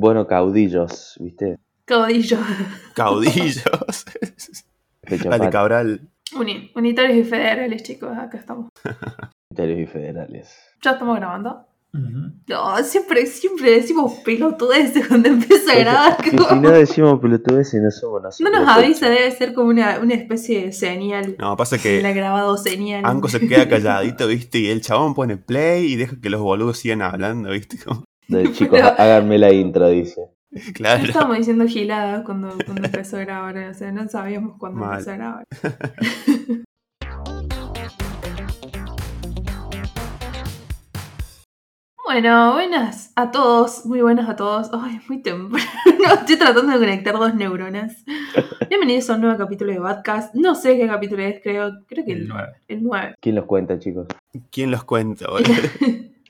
Bueno, caudillos, ¿viste? Caudillo. Caudillos. Pecho Dale, Cabral. Uni- unitarios y federales, chicos, acá estamos. Unitarios y federales. ¿Ya estamos grabando? No, siempre, siempre decimos pelotudeces cuando empieza a grabar. Que como- si no decimos pelotudeces, no somos nosotros. No nos avisa, debe ser como una, una especie de señal. No, pasa La que grabado señal. Anko se queda calladito, ¿viste? Y el chabón pone play y deja que los boludos sigan hablando, ¿viste? Como- De chicos, Pero- háganme la intro, dice. Claro. Estábamos diciendo giladas cuando, cuando empezó a grabar, o sea, no sabíamos cuándo Mal. empezó a grabar. Bueno, buenas a todos, muy buenas a todos. Ay, muy temprano. Estoy tratando de conectar dos neuronas. Bienvenidos a un nuevo capítulo de Badcast. No sé qué capítulo es, creo, creo que El el, 9. el 9. ¿Quién los cuenta, chicos? ¿Quién los cuenta, boludo?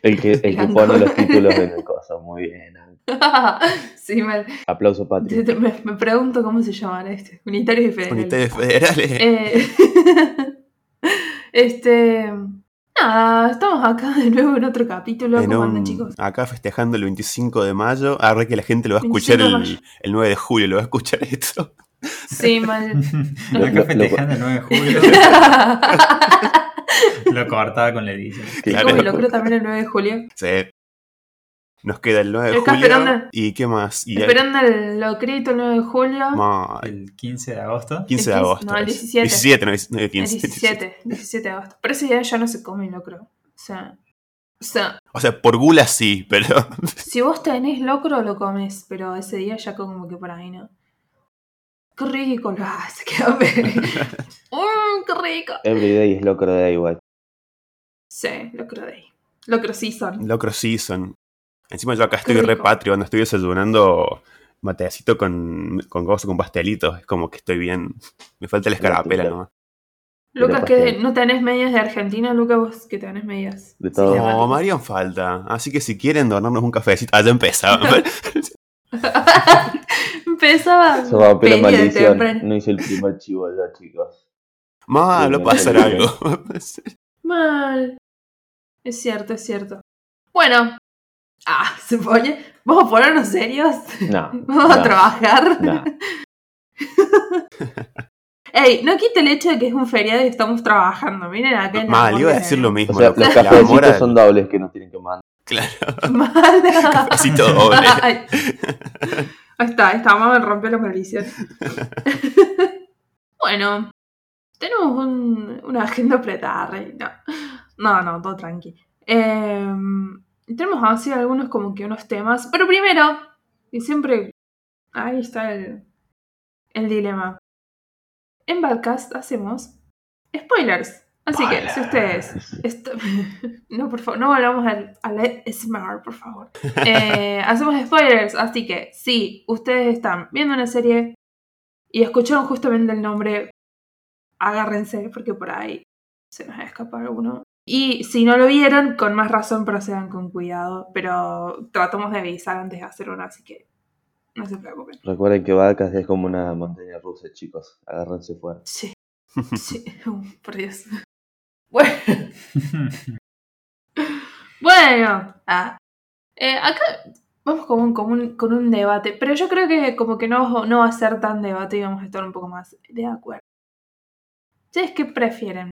El que, el que pone los títulos en el coso. Muy bien. sí, mal. Aplauso patrio. Me, me pregunto cómo se llamará este. Unitarios y federales. Unidades federales. Eh, este. Nada, estamos acá de nuevo en otro capítulo. En ¿Cómo un- andan, chicos? acá festejando el 25 de mayo. Ahora que la gente lo va a escuchar 25 de el, el 9 de julio, lo va a escuchar esto. Sí, mal. Acá festejando el 9 de julio. lo cortaba con la edición. Claro. Como lo creo también el 9 de julio. Sí. Nos queda el 9 de julio. esperando- ¿Y qué más? Y el- Esperando el locrito el 9 de julio. El 15 de agosto. 15 de el 15, agosto. no, el es. 17. 17, no, El 15. 17, 17 de agosto. Pero ese día ya no se come locro. O sea. O sea, O sea, por gula sí, pero. si vos tenés locro, lo comes. Pero ese día ya como que por ahí no. Qué rico. Ah, se quedó. Mmm, qué rico. Everyday es locro de igual. Sí, locro de ahí. Locro season. Locro season. Encima yo acá Qué estoy re rico. patrio, no estoy desayunando matecito con, con gozo, con pastelitos. Es como que estoy bien. Me falta la escarapela nomás. Lucas, que no tenés medias de Argentina, Lucas, vos que tenés medias. De todo. Sí, No, me harían falta. Así que si quieren donarnos un cafecito. Ah, ya empezaba. Empezaba. Va a maldición. temprano. No hice el primer chivo ya, chicos. Mal, va a pasar algo. Mal. Es cierto, es cierto. Bueno. Ah, se pone. Vamos a ponernos serios. No. Vamos a trabajar. no. Ey, no quita el hecho de que es un feriado y estamos trabajando. Miren acá Mal, iba a decir lo O mismo. sea, loco. los cafecitos son dobles que nos tienen que mandar. Claro. Doble. Ay. Ahí está, esta mamá me rompió la maldición. bueno, tenemos un- una agenda apretada. No, no, no todo tranqui. Eh, tenemos así algunos como que unos temas. Pero primero, y siempre ahí está el, el dilema. En Badcast hacemos spoilers. Así que si ustedes esto- no, por favor, no volvamos al, al SMR, por favor. Eh, hacemos spoilers, así que si ustedes están viendo una serie y escucharon justamente el nombre, agárrense porque por ahí se nos va a escapar alguno. Y si no lo vieron, con más razón procedan con cuidado, pero tratamos de avisar antes de hacer uno, así que no se preocupen. Recuerden que Vacas es como una montaña rusa, chicos. Agárrense fuerte. Sí, sí, por Dios. Bueno. Bueno, ah, eh, acá vamos con un, con, un, con un debate, pero yo creo que como que no, no va a ser tan debate y vamos a estar un poco más de acuerdo. ¿Ustedes qué prefieren?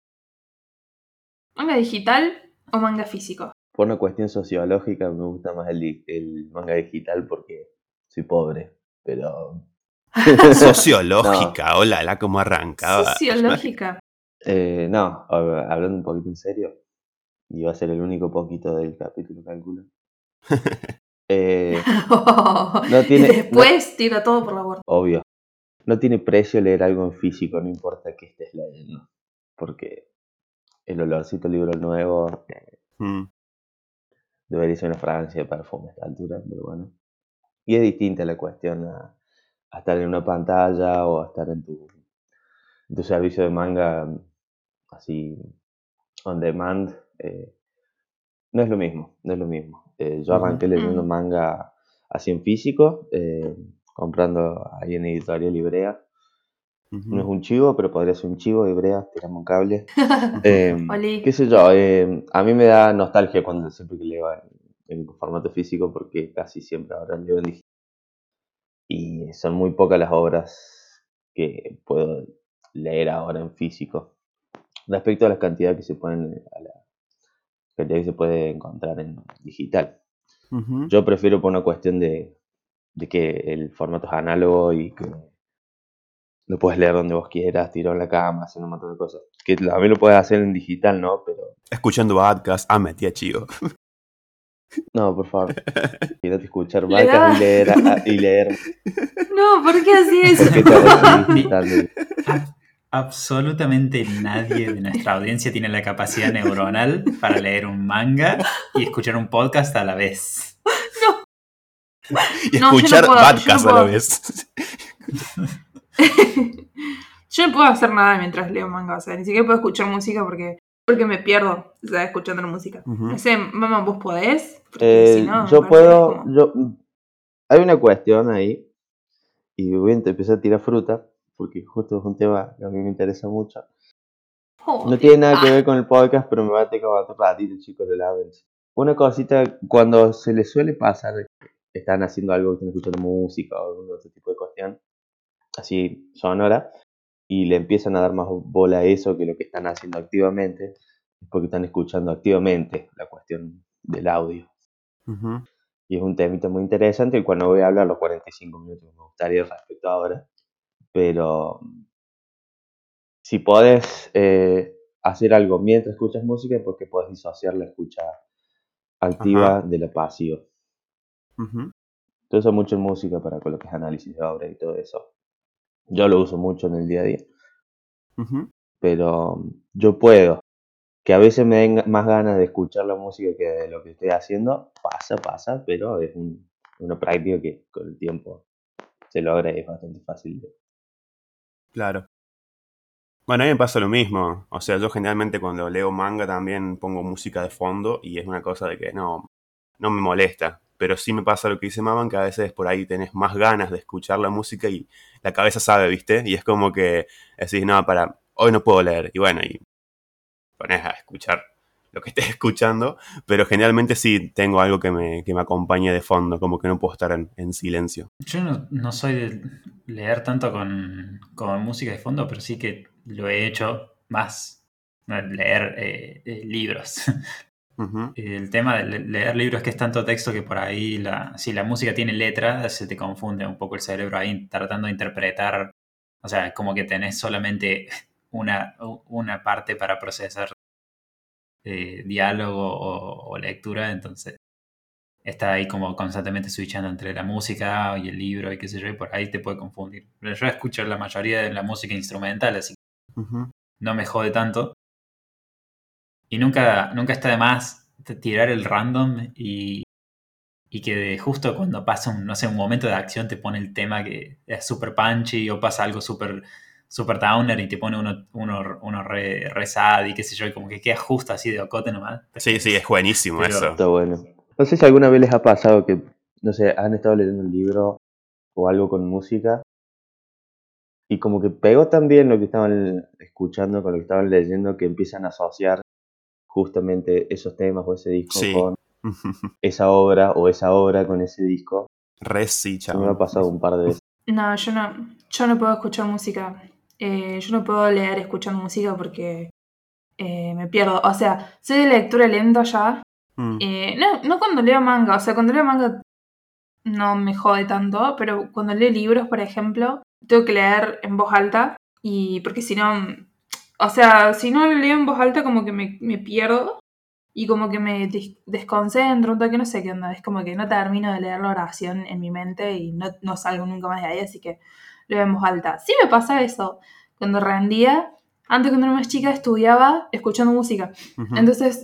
¿Manga digital o manga físico? Por una cuestión sociológica me gusta más el, manga digital porque soy pobre. Pero Sociológica, hola, la como arrancaba. Sociológica. Eh, no, hablando un poquito en serio, y va a ser el único poquito del capítulo, calculo. Eh, no tiene- y después tira todo por la borda. obvio, no tiene precio leer algo en físico, no importa qué estés leyendo. Porque el olorcito libro nuevo eh, Mm. debería ser una fragancia de perfume a esta altura, pero bueno. Y es distinta la cuestión a, a estar en una pantalla o a estar en tu, en tu servicio de manga así on demand. eh, no es lo mismo, no es lo mismo. Eh, yo arranqué leyendo Mm. manga así en físico, eh, comprando ahí en Editorial Ibrea. No es un chivo, pero podría ser un chivo, Ibrea, tiramos un cable. Oli. ¿Qué sé yo? eh, a mí me da nostalgia cuando siempre que leo en, en formato físico porque casi siempre ahora leo en digital. y son muy pocas las obras que puedo leer ahora en físico. Respecto a la cantidad que se pueden, a la cantidad que se puede encontrar en digital. Yo prefiero por una cuestión de, de que el formato es análogo y que lo puedes leer donde vos quieras, tirado en la cama, haciendo un montón de cosas. Que también lo puedes hacer en digital, ¿no? Pero Escuchando podcast. Ah, metía chivo. no, por favor. Quiero escuchar da- y leer, a- y leer. No, ¿por qué así eso? ¿Por te Absolutamente nadie de nuestra audiencia tiene la capacidad neuronal para leer un manga y escuchar un podcast a la vez. Y No, no escuchar no podcast a la vez. Yo no puedo hacer nada mientras leo manga, o sea, ni siquiera puedo escuchar música porque, porque me pierdo, o sea, escuchando la música. No sé, mamá, ¿vos podés? Porque Eh, si no, yo puedo, como- yo, hay una cuestión ahí, y voy a empezar a tirar fruta, porque justo es un tema que a mí me interesa mucho. No tiene nada que Ah, ver con el podcast, pero me va a tener que aguantar un ratito, chicos, de la vez. Una cosita, cuando se les suele pasar están haciendo algo, que están escuchando música o algún otro tipo de cuestión, así sonora, y le empiezan a dar más bola a eso que lo que están haciendo activamente, es porque están escuchando activamente la cuestión del audio. Ujú. Y es un temita muy interesante, el cual no voy a hablar los 45 minutos que me gustaría respecto a ahora. Pero si podés eh, hacer algo mientras escuchas música, es porque podés disociar la escucha activa de la pasiva. Ujú. Yo uso mucho en música para con lo que es análisis de obra y todo eso. Yo lo uso mucho en el día a día. Ujú. Pero yo puedo. Que a veces me den más ganas de escuchar la música que de lo que estoy haciendo. Pasa, pasa, pero es un- una práctica que con el tiempo se logra y es bastante fácil. de- Claro. Bueno, a mí me pasa lo mismo. O sea, yo generalmente cuando leo manga también pongo música de fondo y es una cosa de que no, no me molesta. Pero sí me pasa lo que dice Maman, que a veces por ahí tenés más ganas de escuchar la música y la cabeza sabe, ¿viste? Y es como que decís, no, para, hoy no puedo leer. Y bueno, y pones a escuchar lo que estés escuchando, pero generalmente sí tengo algo que me, que me acompañe de fondo, como que no puedo estar en, en silencio. Yo no, no soy de leer tanto con, con música de fondo, pero sí que lo he hecho más, leer eh, eh, libros. El tema de le- leer libros es que es tanto texto que por ahí, la, si la música tiene letra, se te confunde un poco el cerebro ahí tratando de interpretar. O sea, como que tenés solamente una, una parte para procesar eh, diálogo o, o lectura, entonces está ahí como constantemente switchando entre la música y el libro y qué sé yo, y por ahí te puede confundir. Pero yo escucho la mayoría de la música instrumental, así que no me jode tanto. Y nunca, nunca está de más tirar el random y, y que de- justo cuando pasa un, no sé, un momento de acción te pone el tema que es súper punchy o pasa algo súper super downer y te pone uno, uno, uno re, re sad y qué sé yo, y como que queda justo así de ocote nomás. Sí, sí, es buenísimo Pero- eso. Está bueno. No sé si alguna vez les ha pasado que, no sé, han estado leyendo un libro o algo con música y como que pegó también lo que estaban escuchando con lo que estaban leyendo que empiezan a asociar justamente esos temas o ese disco Sí. con esa obra o esa obra con ese disco. Re sí, A mí me ha pasado un par de veces. No, yo no, yo no puedo escuchar música. Eh, yo no puedo leer escuchando música porque eh, me pierdo. O sea, soy de lectura lenta ya. Mm. Eh, no, no cuando leo manga. O sea, cuando leo manga no me jode tanto. Pero cuando leo libros, por ejemplo, tengo que leer en voz alta. Y porque si no. O sea, si no leo en voz alta, como que me, me pierdo. Y como que me des- desconcentro, un toque, no sé qué onda. Es como que no termino de leer la oración en mi mente y no, no salgo nunca más de ahí, así que en voz alta. Sí me pasa eso. Cuando rendía, antes cuando era más chica estudiaba escuchando música. Entonces,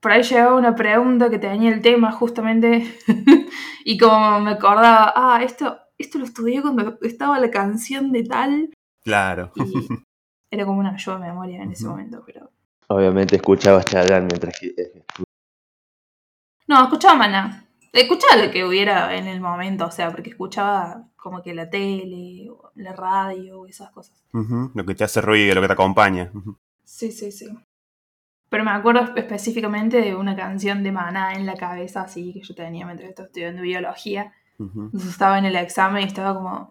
por ahí llegaba una pregunta que tenía el tema justamente y como me acordaba, ah, esto, esto lo estudié cuando estaba la canción de tal Claro. y era como una ayuda de memoria en ese momento, pero... Obviamente escuchaba Chayanne mientras que eh, No, escuchaba Maná. Escuchaba lo que hubiera en el momento, o sea, porque escuchaba como que la tele, o la radio, esas cosas. Lo que te hace ruido, lo que te acompaña. Sí, sí, sí. Pero me acuerdo específicamente de una canción de Maná en la cabeza, así que yo tenía mientras estaba estudiando biología. Entonces estaba en el examen y estaba como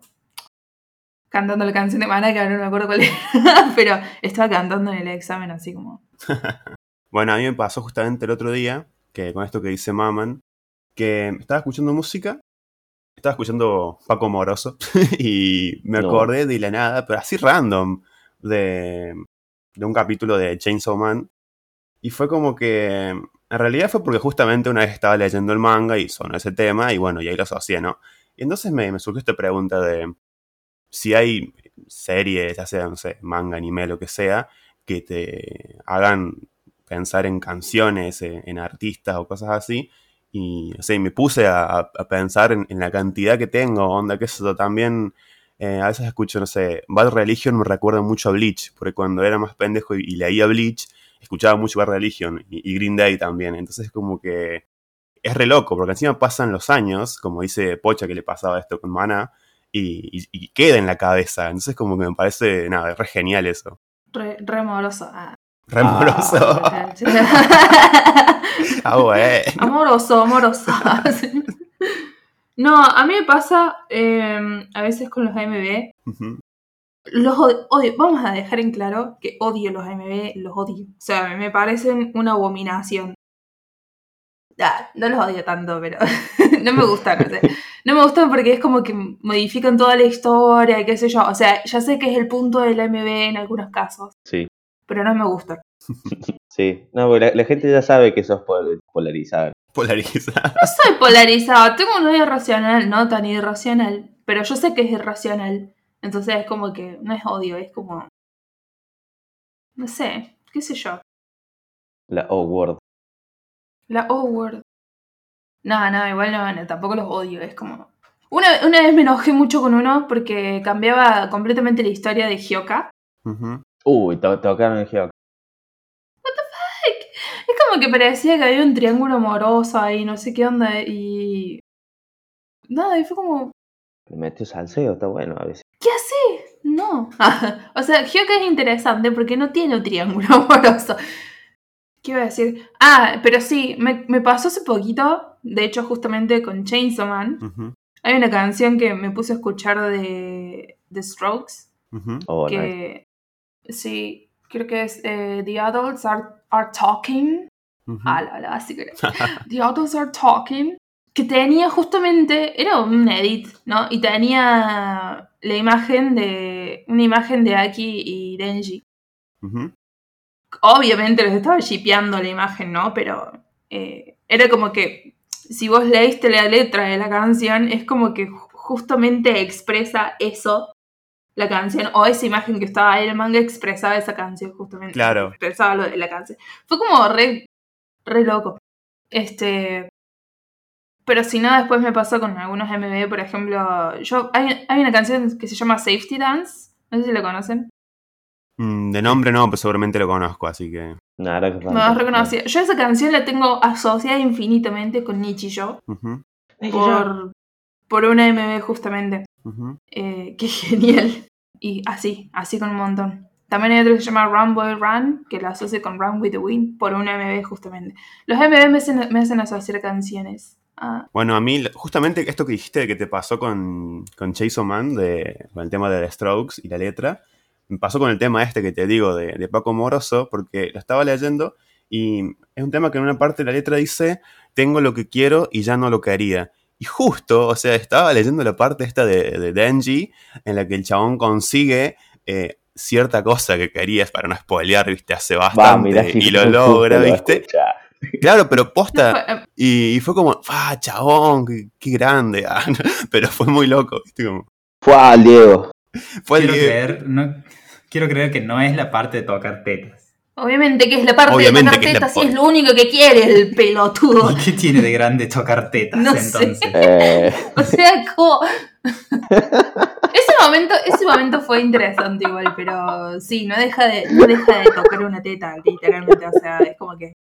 cantando la canción de Mana, que ahora no me acuerdo cuál era, pero estaba cantando en el examen así como... Bueno, a mí me pasó justamente el otro día, que con esto que dice Maman, que estaba escuchando música, estaba escuchando Paco Moroso, y me No. acordé de la nada, pero así random, de, de un capítulo de Chainsaw Man. Y fue como que, en realidad fue porque justamente una vez estaba leyendo el manga y sonó ese tema, y bueno, y ahí lo asocié, ¿no? Y entonces me, me surgió esta pregunta de si hay series, ya sea, no sé, manga, anime, lo que sea, que te hagan pensar en canciones, en, en artistas o cosas así. Y o sea, me puse a, a- pensar en, en la cantidad que tengo, onda, que eso también. eh, a veces escucho, no sé, Bad Religion me recuerda mucho a Bleach, porque cuando era más pendejo y, leía Bleach, escuchaba mucho Bad Religion y, y Green Day también. Entonces, como que es re loco, porque encima pasan los años, como dice Pocha que le pasaba esto con Mana, y, y- y queda en la cabeza. Entonces, como que me parece, nada, es re genial eso. Re, re amoroso. Ah. Re amoroso. Ah, bueno. amoroso, amoroso. No, a mí me pasa eh, a veces con los AMB. Ujú. Los od- odio. Vamos a dejar en claro que odio los AMB, los odio. O sea, me parecen una abominación. Ah, no los odio tanto, pero no me gustan. No, sé. no me gustan porque es como que modifican toda la historia y qué sé yo. O sea, ya sé que es el punto del AMB en algunos casos, Sí, pero no me gustan. sí. No, porque la, la gente ya sabe que sos pol- polarizada. Polarizada. No soy polarizado, tengo un odio irracional, no tan irracional, pero yo sé que es irracional. Entonces es como que no es odio, es como. No sé, qué sé yo. La O-word. La O-word. No, no, igual no, no, tampoco los odio, es como. Una, una vez me enojé mucho con uno porque cambiaba completamente la historia de Hyoka. Ujú. Uy, to- tocaron el Geoc. Es como que parecía que había un triángulo amoroso ahí, no sé qué onda, y. Nada, y fue como. Le metió salseo, está bueno a veces. ¿Qué hace? No. o sea, Hyoka es interesante porque no tiene un triángulo amoroso. ¿Qué iba a decir? Ah, pero sí, me, me pasó hace poquito, de hecho justamente con Chainsaw Man, hay una canción que me puse a escuchar de The Strokes. Oh, nice. Sí, creo que es eh, The Adults Are, are Talking. Ujú. Ah, la, la, así que The Adults Are Talking. Que tenía justamente, era un edit, ¿no? Y tenía la imagen de, una imagen de Aki y Denji. Obviamente los estaba shipeando la imagen, ¿no? Pero eh, era como que, si vos leíste la letra de la canción, es como que ju- justamente expresa eso, la canción, o esa imagen que estaba ahí en el manga expresaba esa canción, justamente. Claro. Expresaba lo de la canción. Fue como re, re loco. Este. Pero si no, después me pasó con algunos MV, por ejemplo. Yo, hay, hay una canción que se llama Safety Dance. No sé si la conocen. Mm, De nombre no, pero seguramente lo conozco, así que. Nada, que No la reconocía. Yo esa canción la tengo asociada infinitamente con Nichijou Ujú. por, por una MV justamente. Eh, qué genial. Y así, así con un montón. También hay otro que se llama Run Boy Run, que lo asocio con Run with the Wind, por una MV justamente. Los MV me hacen, me hacen asociar canciones. Ah, Bueno, a mí, justamente esto que dijiste de que te pasó con, con Chainsaw Man, de, con el tema de The Strokes y la letra, me pasó con el tema este que te digo de, de Paco Moroso, porque lo estaba leyendo y es un tema que en una parte de la letra dice, tengo lo que quiero y ya no lo quería. Y justo, o sea, estaba leyendo la parte esta de, de Denji, en la que el chabón consigue eh, cierta cosa que querías, para no spoilear, viste, hace Va, bastante, y lo logra, viste. Claro, pero no posta, fue- eh, y, y fue como, ¡ah, chabón! ¡Qué, qué grande! ah, no, pero fue muy loco, ¿viste? Como, Fue al Diego. fue quiero, Diego. creer, no, quiero creer que no es la parte de tocar tetas. Obviamente que es la parte Obviamente de tocar tetas, si es lo único que quiere el pelotudo. ¿Y qué tiene de grande tocar tetas No sé. entonces? Eh, O sea, como. ese, momento, ese momento fue interesante igual, pero sí, no deja de, no deja de tocar una teta, literalmente. O sea, es como que.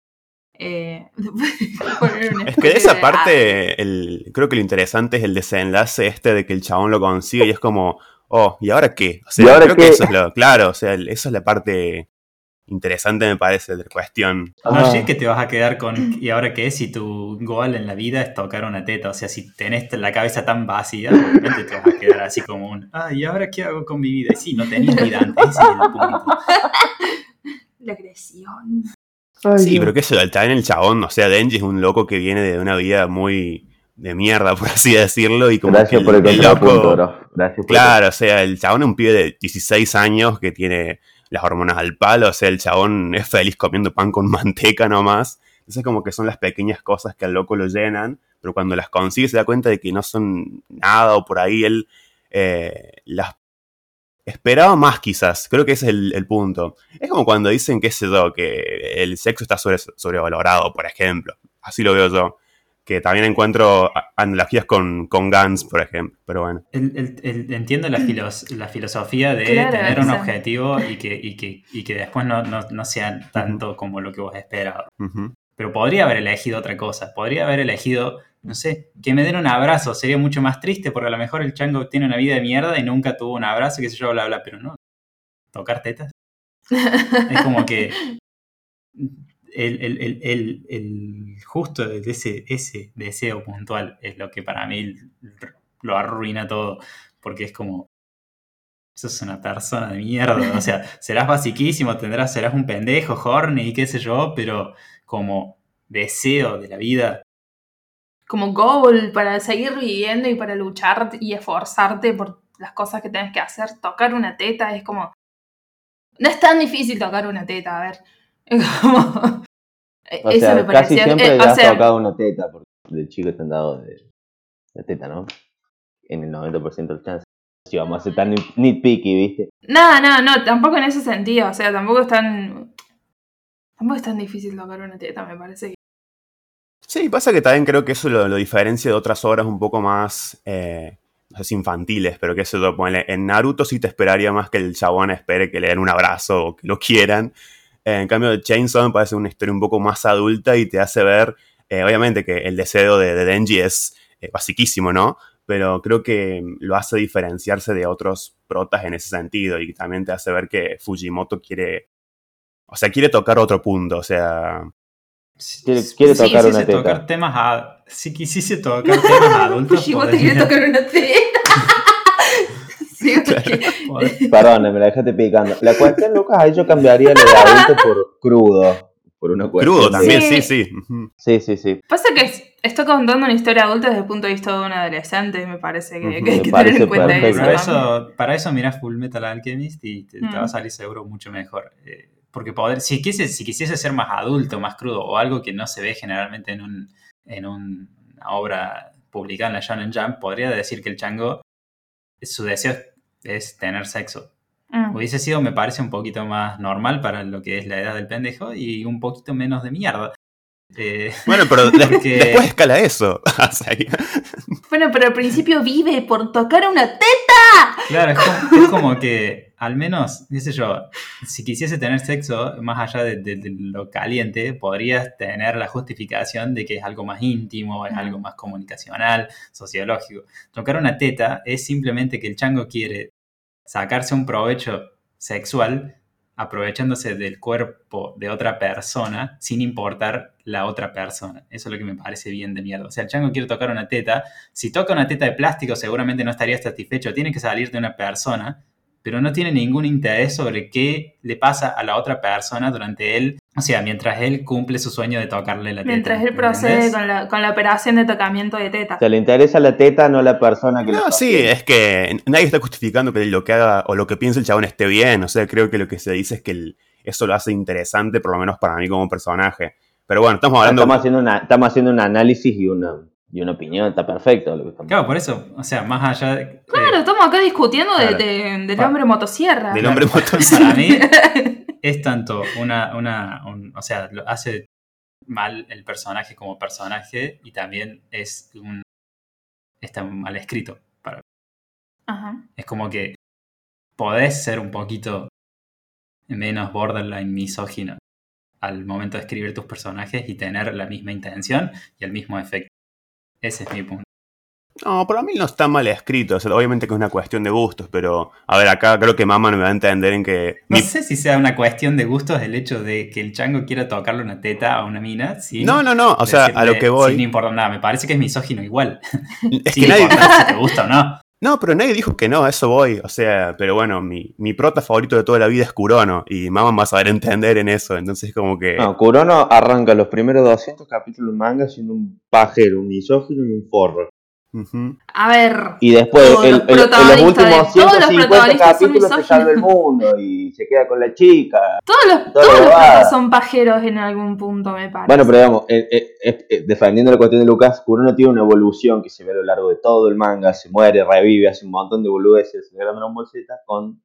Eh, Es que de esa de- parte, el, creo que lo interesante es el desenlace este de que el chabón lo consigue y es como, oh, ¿y ahora qué? O sea, ¿Y ahora creo qué? que eso es lo, claro, o sea, el- eso es la parte interesante me parece de cuestión. No Ah. sé que te vas a quedar con. ¿Y ahora qué? Si tu goal en la vida es tocar una teta. O sea, si tenés la cabeza tan vacía, obviamente te vas a quedar así como un. Ah, ¿y ahora qué hago con mi vida? Y sí, no tenías vida antes. Ese es el punto. La agresión. Sí, pero qué sé yo, también el chabón, o sea, Denji es un loco que viene de una vida muy de mierda, por así decirlo, y como Gracias que por el el loco- bro. Gracias por Claro, o sea, el chabón es un pibe de 16 años que tiene las hormonas al palo, o sea, el chabón es feliz comiendo pan con manteca nomás. Entonces como que son las pequeñas cosas que al loco lo llenan, pero cuando las consigue se da cuenta de que no son nada o por ahí él eh, las esperaba más quizás. Creo que ese es el, punto. Es como cuando dicen, qué sé yo, que el sexo está sobre, sobrevalorado, por ejemplo. Así lo veo yo. Que también encuentro analogías con, con Guns, por ejemplo. Pero bueno. El- el- el- entiendo la, filos- la filosofía de Claro, tener un objetivo y que, y que, y que después no, no, no sea tanto como lo que vos esperabas. Pero podría haber elegido otra cosa. Podría haber elegido, no sé, que me den un abrazo. Sería mucho más triste porque a lo mejor el chango tiene una vida de mierda y nunca tuvo un abrazo, qué sé yo, bla, bla. Pero no. Tocar tetas. Es como que el, el- el- el- el- justo de ese, ese deseo puntual es lo que para mí lo arruina todo. Porque es como. Sos una persona de mierda. O sea, serás basiquísimo, tendrás, serás un pendejo, horny, qué sé yo, pero como deseo de la vida. Como goal para seguir viviendo y para luchar y esforzarte por las cosas que tienes que hacer. Tocar una teta es como. No es tan difícil tocar una teta, a ver. Como. O Eso sea, me casi parecía. siempre eh, le o has sea, tocado una teta, porque de chico te han dado de, de teta, ¿no? En el 90% de los chances. Si vamos a ser tan nit- nitpicky, ¿viste? No, no, no, tampoco en ese sentido. O sea, tampoco es tan. Tampoco es tan difícil tocar una teta, me parece. que- Sí, pasa que también creo que eso lo, lo diferencia de otras obras un poco más, eh, no sé si infantiles, pero que eso, ponele, en Naruto sí te esperaría más que el chabón espere que le den un abrazo o que lo quieran. Eh, en cambio, Chainsaw me parece una historia un poco más adulta y te hace ver, eh, obviamente que el deseo de, de Denji es eh, basiquísimo, ¿no? Pero creo que lo hace diferenciarse de otros protas en ese sentido y también te hace ver que Fujimoto quiere, o sea, quiere tocar otro punto, o sea, Quiere- quiere tocar quisiese una teta. tocar temas a- si quisiese tocar temas adultos, Fujimoto podría- quiere tocar una teta. sí, porque. Perdón, me la dejaste picando. La cuestión, Lucas, ahí yo cambiaría lo de adulto por crudo. Por una cuestión. crudo también, Sí. sí, sí. Sí, sí. Pasa que es- estoy contando una historia adulta desde el punto de vista de un adolescente, y me parece que, hay me que tener en cuenta perfecto. eso. Para eso, para eso mirás Full Metal Alchemist y te, te Mm. va a salir seguro mucho mejor. Eh, porque poder, si, quise, si quisiese ser más adulto, más crudo, o algo que no se ve generalmente en, un, en un- una obra publicada en la Shonen Jump, podría decir que el chango, su deseo es, es tener sexo. Mm. Hubiese sido, me parece, un poquito más normal para lo que es la edad del pendejo y un poquito menos de mierda. Eh, Bueno, pero de- Porque- después escala eso. Bueno, pero al principio vive por tocar una teta. Claro, es como, es como que, al menos, qué sé yo, si quisiese tener sexo, más allá de, de- de lo caliente, podrías tener la justificación de que es algo más íntimo, es algo más comunicacional, sociológico. Tocar una teta es simplemente que el chango quiere sacarse un provecho sexual aprovechándose del cuerpo de otra persona sin importar la otra persona. Eso es lo que me parece bien de mierda. O sea, el chango quiere tocar una teta. Si toca una teta de plástico seguramente no estaría satisfecho. Tiene que salir de una persona, pero no tiene ningún interés sobre qué le pasa a la otra persona durante él. O sea, mientras él cumple su sueño de tocarle la teta. Mientras él ¿me procede con la, con la operación de tocamiento de teta. O sea, le interesa la teta, no la persona que lo No, sí, es que nadie está justificando que lo que haga o lo que piense el chabón esté bien. O sea, creo que lo que se dice es que el- eso lo hace interesante, por lo menos para mí como personaje. Pero bueno, estamos hablando. Estamos haciendo, una, estamos haciendo un análisis y una, y una opinión. Está perfecto lo que estamos Claro, por eso, o sea, más allá de... Claro, estamos acá discutiendo de- Claro. de- del hombre motosierra. Del hombre motosierra. Para mí es tanto una, una un- o sea, lo hace mal el personaje como personaje y también es un está mal escrito. Para, Ajá. es como que podés ser un poquito menos borderline misógino al momento de escribir tus personajes y tener la misma intención y el mismo efecto. Ese es mi punto. No, para mí no está mal escrito. O sea, obviamente que es una cuestión de gustos, pero a ver, acá creo que mamá no me va a entender en que. No mi- sé si sea una cuestión de gustos el hecho de que el chango quiera tocarle una teta a una mina. sin No, no, no. O sea, a lo que voy. Sin importar nada. Me parece que es misógino igual. Es Sin que nadie. si te gusta o no. No, pero nadie dijo que no, a eso voy. O sea, pero bueno, mi, mi prota favorito de toda la vida es Kurono. Y mamá va a saber entender en eso. Entonces, como que. No, Kurono arranca los primeros 200 capítulos del manga siendo un pajero, un misógino y un forro. A ver. Y después, Todos el- los el- en los protagonistas de- últimos todos los 150 protagonistas son capítulos se salva el mundo y se queda con la chica. Todos los, todos los son pajeros en algún punto, me parece. Bueno, pero digamos, eh, eh, eh, defendiendo la cuestión de Lucas, Kurono tiene una evolución que se ve a lo largo de todo el manga, se muere, revive, hace un montón de boludeces en Gran Z con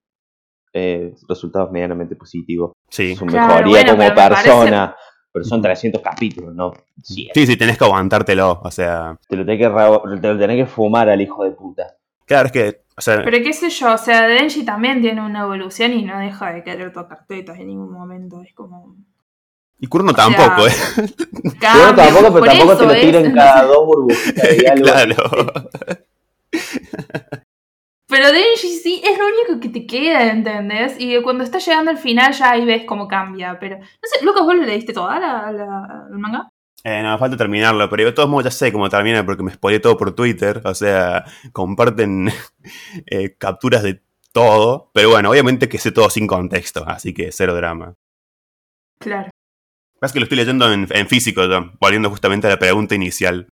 eh, resultados medianamente positivos. Sí. Su Claro, mejoría bueno, como parece- persona, pero son 300 capítulos, ¿no? 100. Sí, sí, tenés que aguantártelo. O sea, Te lo tenés que, te lo tenés que fumar al hijo de puta. claro, es que. O sea, Pero qué sé yo, o sea, Denji también tiene una evolución y no deja de querer tocar tetas en ningún momento. Es como. y Kurono sea, tampoco, ¿eh? Cambio, tampoco, pero tampoco te lo tiran cada dos burbujitas de diálogo. claro. Pero Denji sí es lo único que te queda, ¿entendés? Y cuando está llegando al final ya ahí ves cómo cambia. Pero, no sé, Lucas, ¿vos lo leíste toda la, la- el manga? Eh, no, me falta terminarlo, pero de todos modos ya sé cómo termina porque me spoilé todo por Twitter. O sea, comparten eh, capturas de todo. Pero bueno, obviamente que sé todo sin contexto, así que cero drama. Claro. Es que lo estoy leyendo en, en físico, yo, volviendo justamente a la pregunta inicial.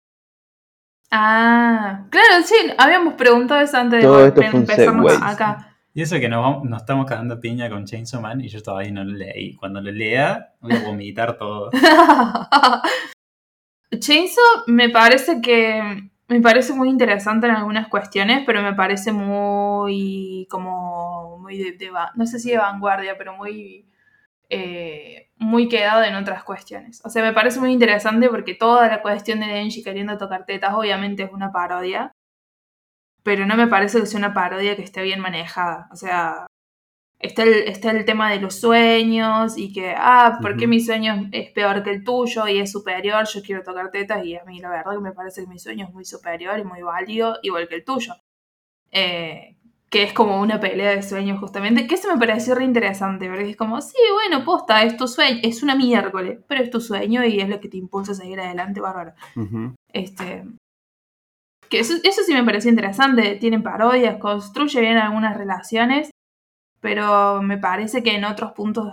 Ah, claro, sí, habíamos preguntado eso antes de Todo esto fue un empezarnos acá. Y eso que nos, vamos- nos estamos cagando piña con Chainsaw Man y yo todavía no lo leí. Cuando lo lea, voy a vomitar todo. Chainsaw me parece que me parece muy interesante en algunas cuestiones, pero me parece muy como muy de, de no sé si de vanguardia, pero muy eh, muy quedado en otras cuestiones. O sea, me parece muy interesante porque toda la cuestión de Denji queriendo tocar tetas obviamente es una parodia, pero no me parece que sea una parodia que esté bien manejada. O sea, está el, está el tema de los sueños y que, ah, ¿por qué mi sueño es peor que el tuyo y es superior? Yo quiero tocar tetas y a mí la verdad que me parece que mi sueño es muy superior y muy válido, igual que el tuyo. Eh, que es como una pelea de sueños justamente, que eso me pareció re interesante, porque es como, sí, bueno, posta, es tu sueño, es una miércoles, pero es tu sueño y es lo que te impulsa a seguir adelante, bárbaro. Este, que eso, eso sí me pareció interesante. Tienen parodias, construye bien algunas relaciones, pero me parece que en otros puntos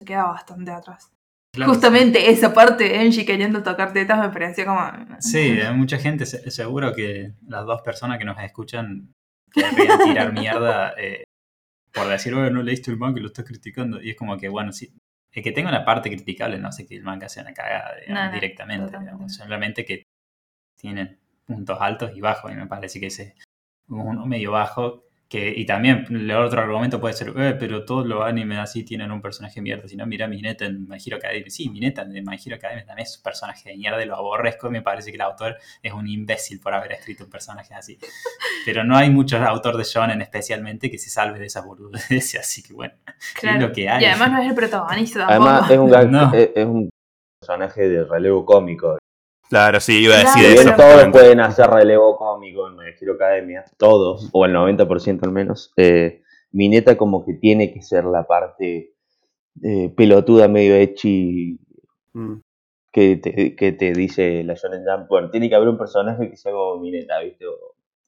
se queda bastante atrás. Claro, Justamente esa parte de Engie queriendo tocar tetas me pareció como. Sí, hay mucha gente, se- seguro que las dos personas que nos escuchan querrían tirar mierda eh, por decir, oye, no leíste el manga y lo estás criticando. Y es como que, bueno, sí, el que tenga una parte criticable no hace que el manga sea una cagada digamos, No, no, directamente. digamos, simplemente que tiene puntos altos y bajos. Y me parece que ese uno medio bajo. Que, y también el otro argumento puede ser, eh, pero todos los animes así tienen un personaje mierda. Si no, mira Mineta en My Hero Academia. Sí, Mineta en My Hero Academia también es un personaje de mierda lo aborrezco. y Me parece que el autor es un imbécil por haber escrito un personaje así. Pero no hay muchos autores de shonen especialmente que se salve de esas boludeces, así que bueno, Claro. es lo que hay. Y además no es el protagonista tampoco. Además, es un, gag- No. es, es un personaje de relevo cómico. Claro, sí, iba a decir Claro, eso. todos pueden hacer relevo cómico en My Hero Academia, todos, o el 90% al menos, eh, Mineta como que tiene que ser la parte eh, pelotuda, medio echi, Mm. que te, que te dice la Shonen Jump. Bueno, tiene que haber un personaje que sea como Mineta, ¿viste? O,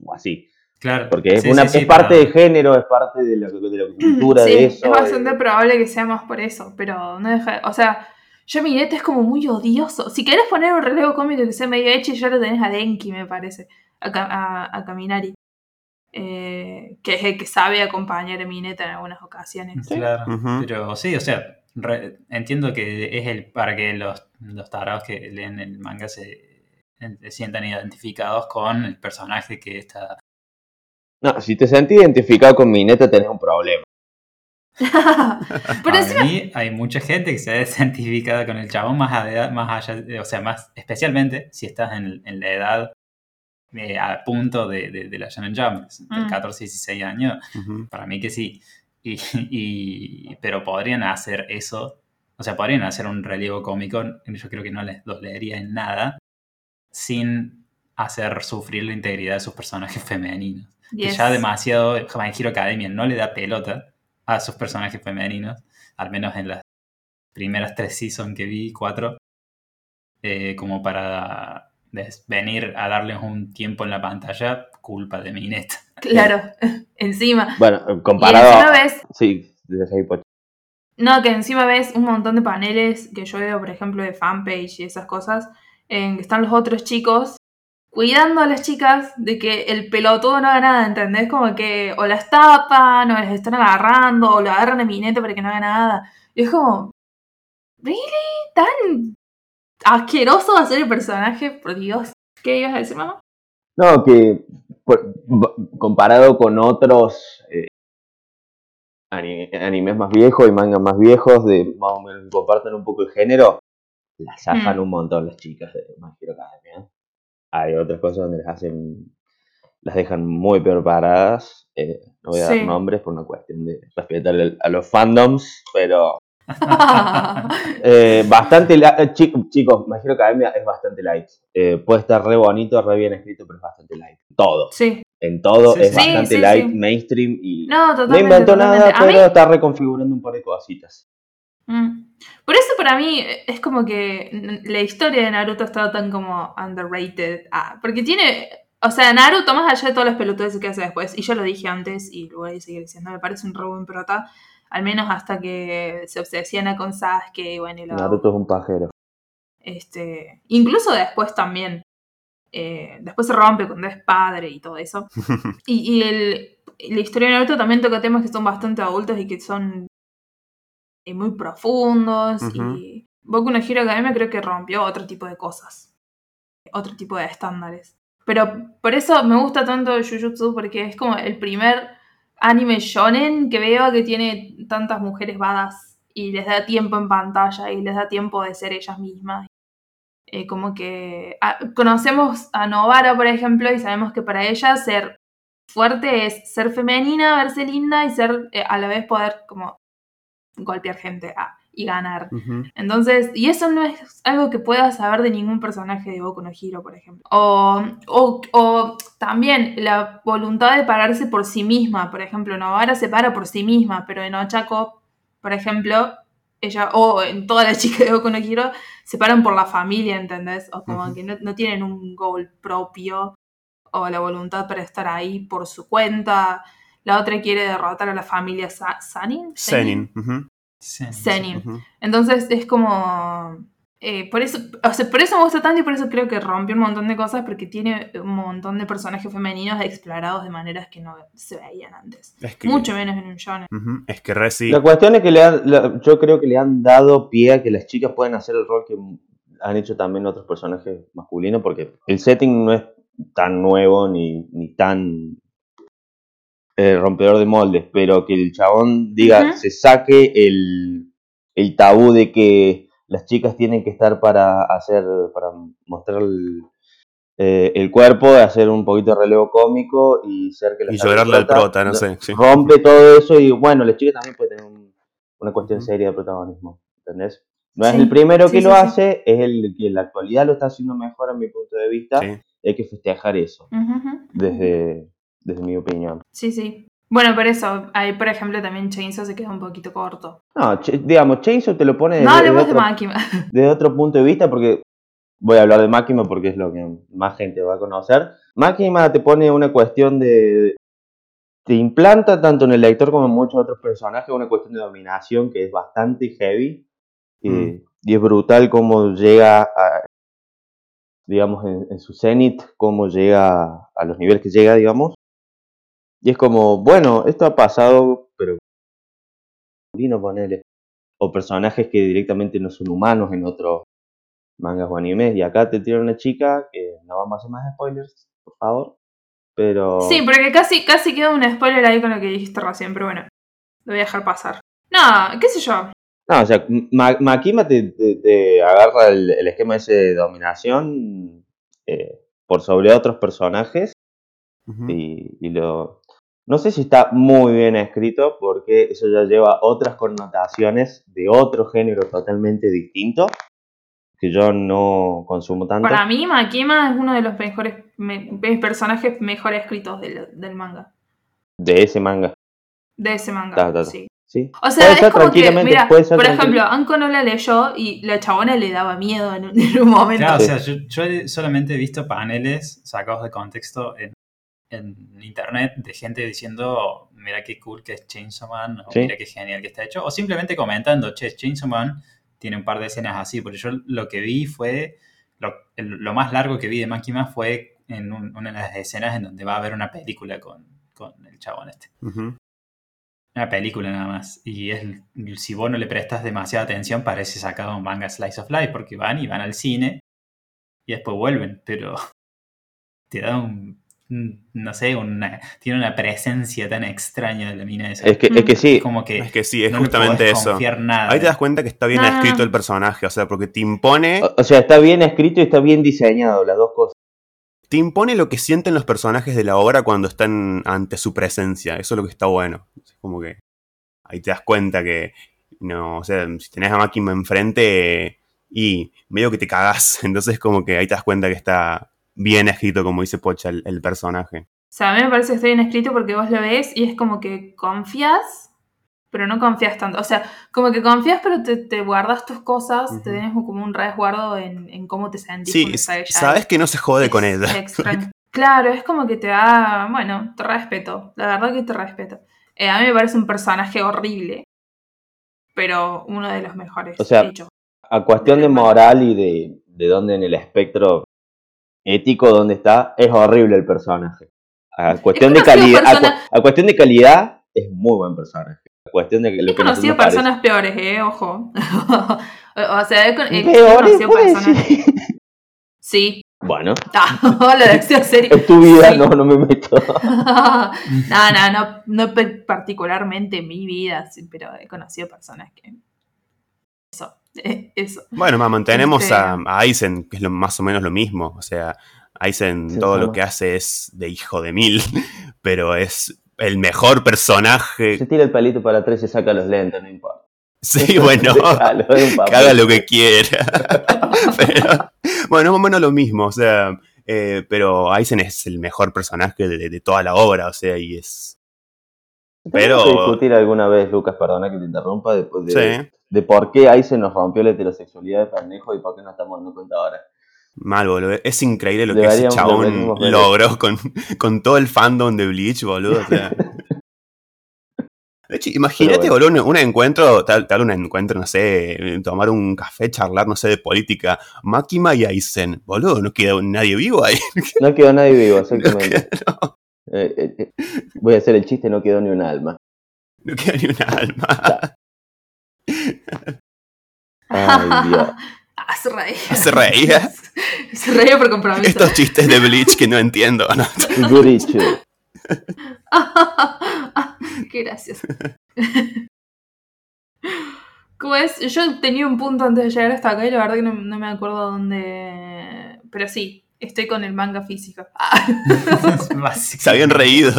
o así. Claro. Porque es, Sí, una, sí, sí, es parte pero- de género, es parte de la, de la cultura sí, de eso. es bastante eh, probable que sea más por eso, pero no deja. O sea, yo mi neta es como muy odioso. Si querés poner un relevo cómico que sea medio hecho, ya lo tenés a Denki, me parece. A, a, a Kaminari. Eh, que es el que sabe acompañar a Mineta en algunas ocasiones. Claro, pero sí, o sea, re- entiendo que es el para que los, los tarados que leen el manga se, se sientan identificados con el personaje que está... No, si te sentís identificado con Mineta tenés un problema. pero Para mí hay mucha gente que se ha identificado con el chabón más, ade- más allá, de- o sea, más especialmente si estás en, en la edad eh, a punto de, de, de la Shonen Jump, entre Mm. 14 y 16 años, Ujú. Para mí que sí. Y, y- pero podrían hacer eso. O sea, podrían hacer un relevo cómico. Yo creo que no les los leería en nada. Sin hacer sufrir la integridad de sus personajes femeninos. Que Yes. ya demasiado My Hero Academia no le da pelota a sus personajes femeninos, al menos en las primeras tres seasons que vi, cuatro, eh, como para venir a darles un tiempo en la pantalla, culpa de Mineta. Claro, encima. Bueno, Y comparado encima a... ves, Sí, desde Potter. no, que encima ves un montón de paneles que yo veo, por ejemplo, de fanpage y esas cosas, en que están los otros chicos cuidando a las chicas de que el pelotudo no haga nada, ¿entendés? Como que o las tapan, o las están agarrando, o lo agarran a minete para que no haga nada. Y es como, ¿really? ¿Tan asqueroso va a ser el personaje? Por Dios. ¿Qué ibas a decir, mamá? No, que por- comparado con otros eh, ani- animes más viejos y mangas más viejos, de más o menos comparten un poco el género, las zafan Mm. un montón las chicas de My Hero Academia. Hay otras cosas donde las hacen, las dejan muy peor paradas. eh, no voy a Sí. dar nombres por una cuestión de respetar a los fandoms, pero eh, bastante eh, chi- chicos, My Hero Academia es bastante light. Eh, puede estar re bonito, re bien escrito, pero es bastante light. Todo. sí. En todo Sí, es sí. bastante Sí, light, mainstream y No, no totalmente. inventó nada, mí- pero está reconfigurando un par de cositas. Mm. Por eso para mí es como que la historia de Naruto está tan como underrated. Ah, porque tiene, o sea, Naruto más allá de todas las pelotudes que hace después, y ya lo dije antes y lo voy a seguir diciendo, me parece un robo en prota, al menos hasta que se obsesiona con Sasuke y bueno, y lo- Naruto es un pajero. este, incluso después también. Eh, después se rompe cuando es padre y todo eso. Y, y el, la historia de Naruto también toca temas que son bastante adultos y que son eh, muy profundos. Ujú. Y Boku no Hero Academia creo que rompió otro tipo de cosas. Otro tipo de estándares. Pero por eso me gusta tanto Jujutsu porque es como el primer anime shonen que veo que tiene tantas mujeres badas y les da tiempo en pantalla y les da tiempo de ser ellas mismas. Eh, como que ah, conocemos a Novara, por ejemplo, y sabemos que para ella ser fuerte es ser femenina, verse linda y ser eh, a la vez poder como golpear gente ah, y ganar. Entonces, y eso no es algo que puedas saber de ningún personaje de Boku no Hero, por ejemplo. O, o, o también la voluntad de pararse por sí misma. Por ejemplo, Novara se para por sí misma, pero en Ochako, por ejemplo, ella, o en todas las chicas de Boku no Hero, se paran por la familia, ¿entendés? O como que no, no tienen un goal propio o la voluntad para estar ahí por su cuenta. La otra quiere derrotar a la familia Sa- Sanin. Sí, Zenin. Entonces es como. eh, por eso, o sea, por eso me gusta tanto y por eso creo que rompió un montón de cosas, porque tiene un montón de personajes femeninos explorados de maneras que no se veían antes. Es que, Mucho menos en un shonen. Es que Reci. La cuestión es que le han, la- yo creo que le han dado pie a que las chicas pueden hacer el rol que han hecho también otros personajes masculinos, porque el setting no es tan nuevo ni, ni tan eh, rompedor de moldes, pero que el chabón diga, se saque el, el tabú de que las chicas tienen que estar para hacer, para mostrar el, eh, el cuerpo, hacer un poquito de relevo cómico y ser que la Y llorarle al prota, no sé. sí. rompe todo eso y bueno, la chica también puede tener un- una cuestión seria de protagonismo, ¿entendés? No es el primero sí, que sí, lo sí. hace, es el que en la actualidad lo está haciendo mejor a mi punto de vista, Sí. hay que festejar eso, desde, desde mi opinión. Sí, sí. Bueno, por eso, ahí por ejemplo también Chainsaw se queda un poquito corto. No, digamos, Chainsaw te lo pone desde, No desde hablemos de otro, desde otro punto de vista porque voy a hablar de Máquina porque es lo que más gente va a conocer. Máquina te pone una cuestión de... Te implanta tanto en el lector como en muchos otros personajes una cuestión de dominación que es bastante heavy. eh, Mm. Y es brutal cómo llega a, digamos, en, en su cenit, cómo llega a los niveles que llega, digamos. Y es como, bueno, esto ha pasado, pero vino ponele. O personajes que directamente no son humanos en otros mangas o animes. Y acá te tiran una chica, que no vamos a hacer más spoilers, por favor. Pero. Sí, porque casi, casi queda un spoiler ahí con lo que dijiste recién, pero bueno, lo voy a dejar pasar. No, qué sé yo. No, o sea, Ma- Makima te, te- te agarra el, el esquema ese de dominación eh, por sobre otros personajes y, y lo... No sé si está muy bien escrito porque eso ya lleva otras connotaciones de otro género totalmente distinto. que yo no consumo tanto. Para mí, Makima es uno de los mejores me- personajes mejor escritos del, del manga. De ese manga. De ese manga, Ta, ta, ta. sí. Sí. O sea, Puede es ser como que, tranquilamente, mira, puede ser por ejemplo, Anko no la leyó y la chabona le daba miedo en un, en un momento. Claro, o sea, yo, yo solamente he visto paneles sacados de contexto en, en internet de gente diciendo, mira qué cool que es Chainsaw Man, o Sí. mira qué genial que está hecho, o simplemente comentando, che, Chainsaw Man tiene un par de escenas así, porque yo lo que vi fue, lo, más largo que vi de Makima fue en un- una de las escenas en donde va a haber una película con, con el chabón este. Una película nada más. Y es, si vos no le prestas demasiada atención, parece sacado un manga Slice of Life, porque van y van al cine y después vuelven, pero te da un- no sé, una, tiene una presencia tan extraña de la mina esa. Es que, es que sí, como que Es que sí, es no justamente eso. nada. Ahí te das cuenta que está bien escrito el personaje, o sea, porque te impone, o, o sea, está bien escrito y está bien diseñado, las dos cosas. te impone lo que sienten los personajes de la obra cuando están ante su presencia. Eso es lo que está bueno. Es como que ahí te das cuenta que, no, o sea, si tenés a Makima enfrente y medio que te cagás, entonces como que ahí te das cuenta que está bien escrito, como dice Pocha, el, el personaje. O sea, a mí me parece que está bien escrito porque vos lo ves y es como que confías, pero no confías tanto. O sea, como que confías, pero te, te guardas tus cosas, te tienes como un resguardo en, en cómo te sentís Sí, sabes que no se jode Es con ella. Claro, es como que te da, bueno, te respeto, la verdad que te respeto. Eh, a mí me parece un personaje horrible, pero uno de los mejores O sea. A cuestión de moral y de, de dónde en el espectro ético dónde está, es horrible el personaje. A cuestión de calidad, a, persona- cu- a cuestión de calidad, es muy buen personaje. A cuestión de lo He que conocido parece. personas peores, eh, ojo. o sea, he, conocido personas. Sí. Bueno, Ah, lo decía serio. es tu vida, Sí. no, no me meto. no, no, no, no particularmente en mi vida, pero he conocido personas que. Eso, eh, eso. Bueno, mamá, tenemos Este- a, a Aizen, que es lo, más o menos lo mismo. O sea, Aizen Sí, todo lo que hace es de hijo de mil, pero es el mejor personaje. Se tira el palito para atrás y se saca los lentes, no importa. Sí, bueno, que haga lo que quiera. Pero, bueno, más o menos lo mismo, o sea, eh, pero Aizen es el mejor personaje de, de toda la obra, o sea, y es... Que pero- discutir alguna vez, Lucas, perdona que te interrumpa, de, de, Sí. De por qué ahí se nos rompió la heterosexualidad de pendejo y por qué no estamos dando cuenta ahora. Mal, boludo. Es increíble lo Deberíamos- que ese chabón logró con, con todo el fandom de Bleach, boludo. o sea. De hecho, imagínate, boludo, un, un encuentro, tal, tal un encuentro, no sé, tomar un café, charlar, no sé, de política. Makima y Aizen, boludo, no queda nadie vivo ahí. No quedó nadie vivo, exactamente. Eh, eh, eh, voy a hacer el chiste, no quedó ni un alma. No queda ni un alma. Ay, Dios. Ah, se reía. Se reía. Se reía por compromiso. Estos chistes de Bleach que no entiendo, ¿no? Gurichu. Qué gracioso. ¿Cómo es? Yo tenía un punto antes de llegar hasta acá y la verdad que no, no me acuerdo dónde. Pero sí, estoy con el manga físico. Ah, Se habían reído.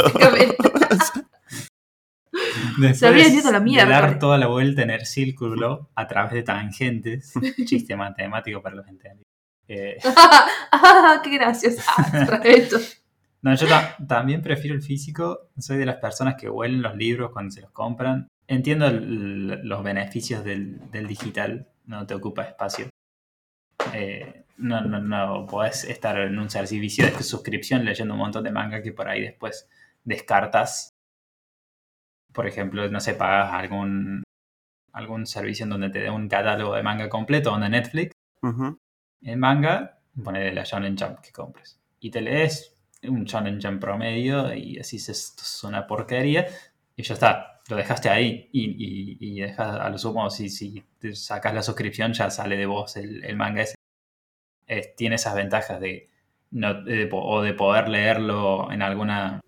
Después Se había ido la de mierda. dar toda la vuelta en el círculo a través de tangentes. Chiste matemático para los entendidos. Eh, ah, qué gracioso. Ah, no, yo ta- también prefiero el físico. Soy de las personas que huelen los libros cuando se los compran. Entiendo el- los beneficios del, del digital. No te ocupa espacio. Eh, no, no, no podés estar en un servicio de suscripción leyendo un montón de manga que por ahí después descartas. Por ejemplo, no sé, pagas algún, algún servicio en donde te dé un catálogo de manga completo, donde Netflix, Ujú. en manga, ponele la Shonen Jump que compres. Y te lees un Shonen Jump promedio y decís esto es una porquería y ya está, lo dejaste ahí y, y, y dejas a lo sumo, si, si te sacas la suscripción ya sale de vos el, el manga ese. Eh, tiene esas ventajas de, no, de o de poder leerlo en alguna.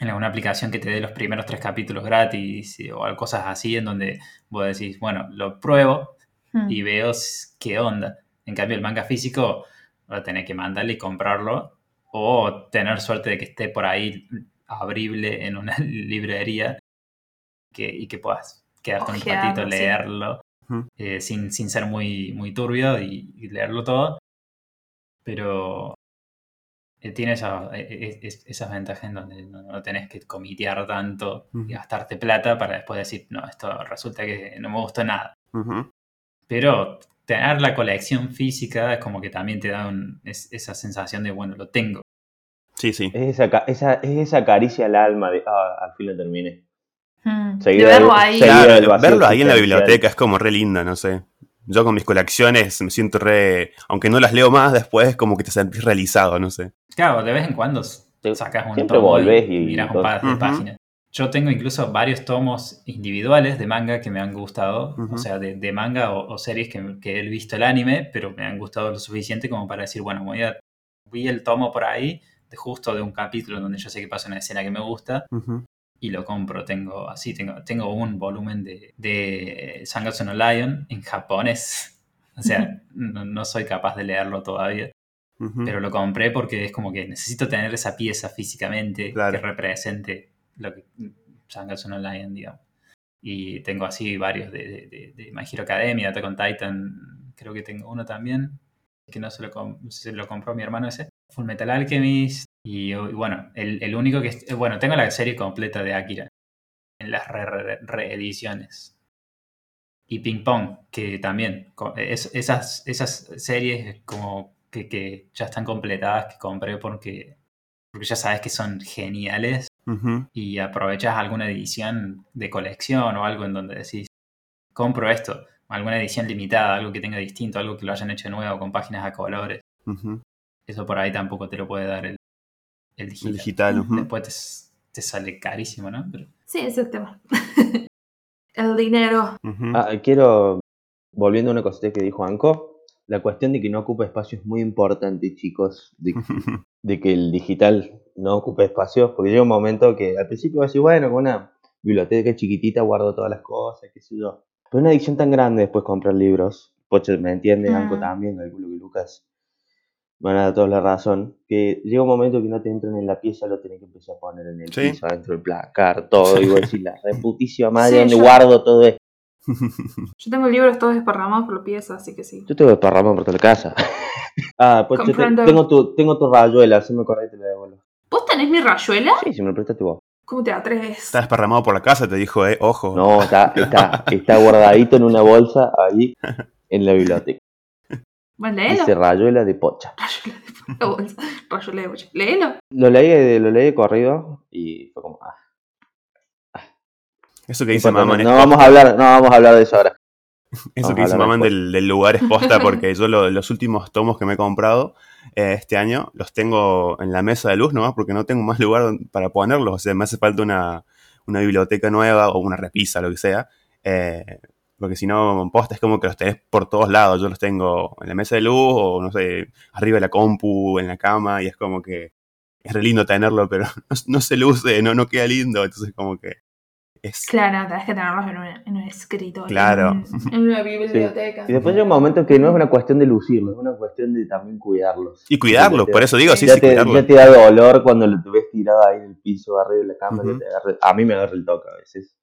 En alguna aplicación que te dé los primeros tres capítulos gratis y- o cosas así en donde vos decís, bueno, lo pruebo Hmm. y veo qué onda. En cambio, el manga físico va a tener que mandarle y comprarlo o tener suerte de que esté por ahí abrible en una librería que, y que puedas quedarte un ratito, leerlo. Eh, sin, sin ser muy, muy turbio y, y leerlo todo. Pero eh, tiene esa- eh, eh, es- esas ventajas en donde no, no tenés que comitear tanto y gastarte plata para después decir, no, esto resulta que no me gustó nada. Pero tener la colección física es como que también te da un- es- esa sensación de, bueno, lo tengo. Sí, sí. Es esa, ca- esa, es esa caricia al alma de, ah, al fin lo terminé. Mm, Seguido de verlo ahí. Claro, verlo ahí en la biblioteca es como re linda, no sé. Yo con mis colecciones me siento re. Aunque no las leo más, después es como que te sentís realizado, no sé. Claro, de vez en cuando sacas un siempre tomo volvés y, y- miras un par de Ujú. páginas. Yo tengo incluso varios tomos individuales de manga que me han gustado, Ujú. o sea, de, de manga o, o series que, que he visto el anime, pero me han gustado lo suficiente como para decir, bueno, voy a, vi el tomo por ahí, de justo de un capítulo donde yo sé que pasa una escena que me gusta, Ujú. Y lo compro. Tengo así, tengo, tengo un volumen de, de Sangatsu no Lion en japonés. O sea, no, no soy capaz de leerlo todavía. Pero lo compré porque es como que necesito tener esa pieza físicamente Claro. que represente lo que Sangatsu no Lion, digamos. Y tengo así varios de, de, de, de My Hero Academia, Attack on Titan, creo que tengo uno también, que no se lo, se lo compró mi hermano ese. Full Metal Alchemist. Y, y bueno, el, el único que... es- Bueno, tengo la serie completa de Akira en las re- re- reediciones. Y Ping Pong, que también, co- es- esas, esas series como que, que ya están completadas, que compré porque, porque ya sabes que son geniales y aprovechas alguna edición de colección o algo en donde decís, compro esto, alguna edición limitada, algo que tenga distinto, algo que lo hayan hecho nuevo con páginas a colores. Eso por ahí tampoco te lo puede dar el, el digital. El digital. ujú. Después te, te sale carísimo, ¿no? Pero- Sí, ese es el tema. el dinero. Ah, quiero, volviendo a una cosita que dijo Anko, la cuestión de que no ocupe espacio es muy importante, chicos, de, de que el digital no ocupe espacio, porque llega un momento que al principio vas a decir, bueno, con una biblioteca chiquitita guardo todas las cosas, qué sé yo. Pero una adicción tan grande después comprar libros, Poche me entiende, Anko Mm. también, calculo que Lucas van a dar toda la razón, que llega un momento que no te entran en la pieza, lo tenés que empezar a poner en el Sí. piso, adentro del placar, todo, y vos decís, la reputísima madre, Sí, ¿dónde yo- guardo todo esto? Yo tengo libros todos desparramados por la pieza, así que sí. Yo tengo desparramado por toda la casa. ah, pues yo te- Comprendo. tengo tu, tengo tu rayuela, si me acordé y te la devuelvo. ¿Vos tenés mi rayuela? Sí, si me lo prestaste vos. ¿Cómo te atreves? Está desparramado por la casa, te dijo, eh, ojo. No, está, está, está guardadito en una bolsa ahí en la biblioteca. Bueno, léelo. Dice rayuela de pocha. Rayuela de bolsa. Léelo. Lo leí, de- lo leí de corrido y fue como, ah, Eso que dice mamá no, no vamos a hablar, no vamos a hablar de eso ahora. Eso Vamos que dice después. del, del lugar es posta porque yo lo- los últimos tomos que me he comprado eh, este año los tengo en la mesa de luz nomás porque no tengo más lugar para ponerlos. O sea, me hace falta una, una biblioteca nueva o una repisa, lo que sea. eh, porque si no, posta es como que los tenés por todos lados. Yo los tengo en la mesa de luz o no sé, arriba de la compu, en la cama y es como que es re lindo tenerlo, pero no, no se luce, no, no queda lindo. Entonces como que es... Claro, tenés que tenerlos en un, en un escritorio. Claro. En, en una biblioteca. Y después llega un momento que no es una cuestión de lucirlo, es una cuestión de también cuidarlos. Y cuidarlos, por eso digo, sí, ya, sí, te, cuidarlos. ya te da dolor cuando lo ves tirado ahí en el piso, arriba de la cama. Ujú. te agarra- a mí me agarra el toque a veces.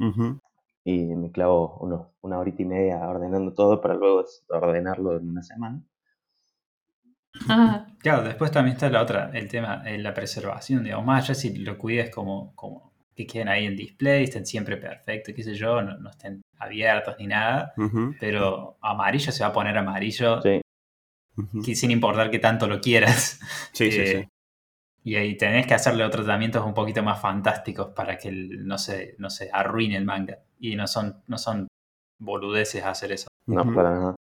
Ujú. Y me clavo uno, una horita y media ordenando todo para luego ordenarlo en una semana. Ah, Claro, después también está la otra, el tema, eh, la preservación, digamos, más allá si lo cuides como, como que queden ahí en display, estén siempre perfectos, qué sé yo, no, no estén abiertos ni nada, pero amarillo se va a poner amarillo Sí. Ujú. que- sin importar que tanto lo quieras. Sí, sí, Eh, sí. Y ahí tenés que hacerle otros tratamientos un poquito más fantásticos para que el- no se, no se arruine el manga. Y no son, no son boludeces hacer eso. No, Ujú. para nada.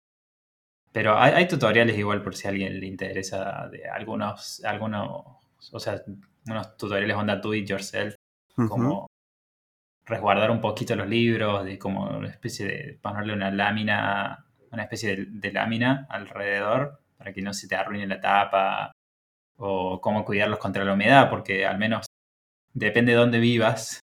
Pero hay, hay tutoriales igual por si a alguien le interesa de algunos, algunos, o sea, unos tutoriales onda do it yourself, Ujú. como resguardar un poquito los libros, de como una especie de ponerle una lámina, una especie de, de lámina alrededor para que no se te arruine la tapa, o cómo cuidarlos contra la humedad, porque al menos depende de dónde vivas.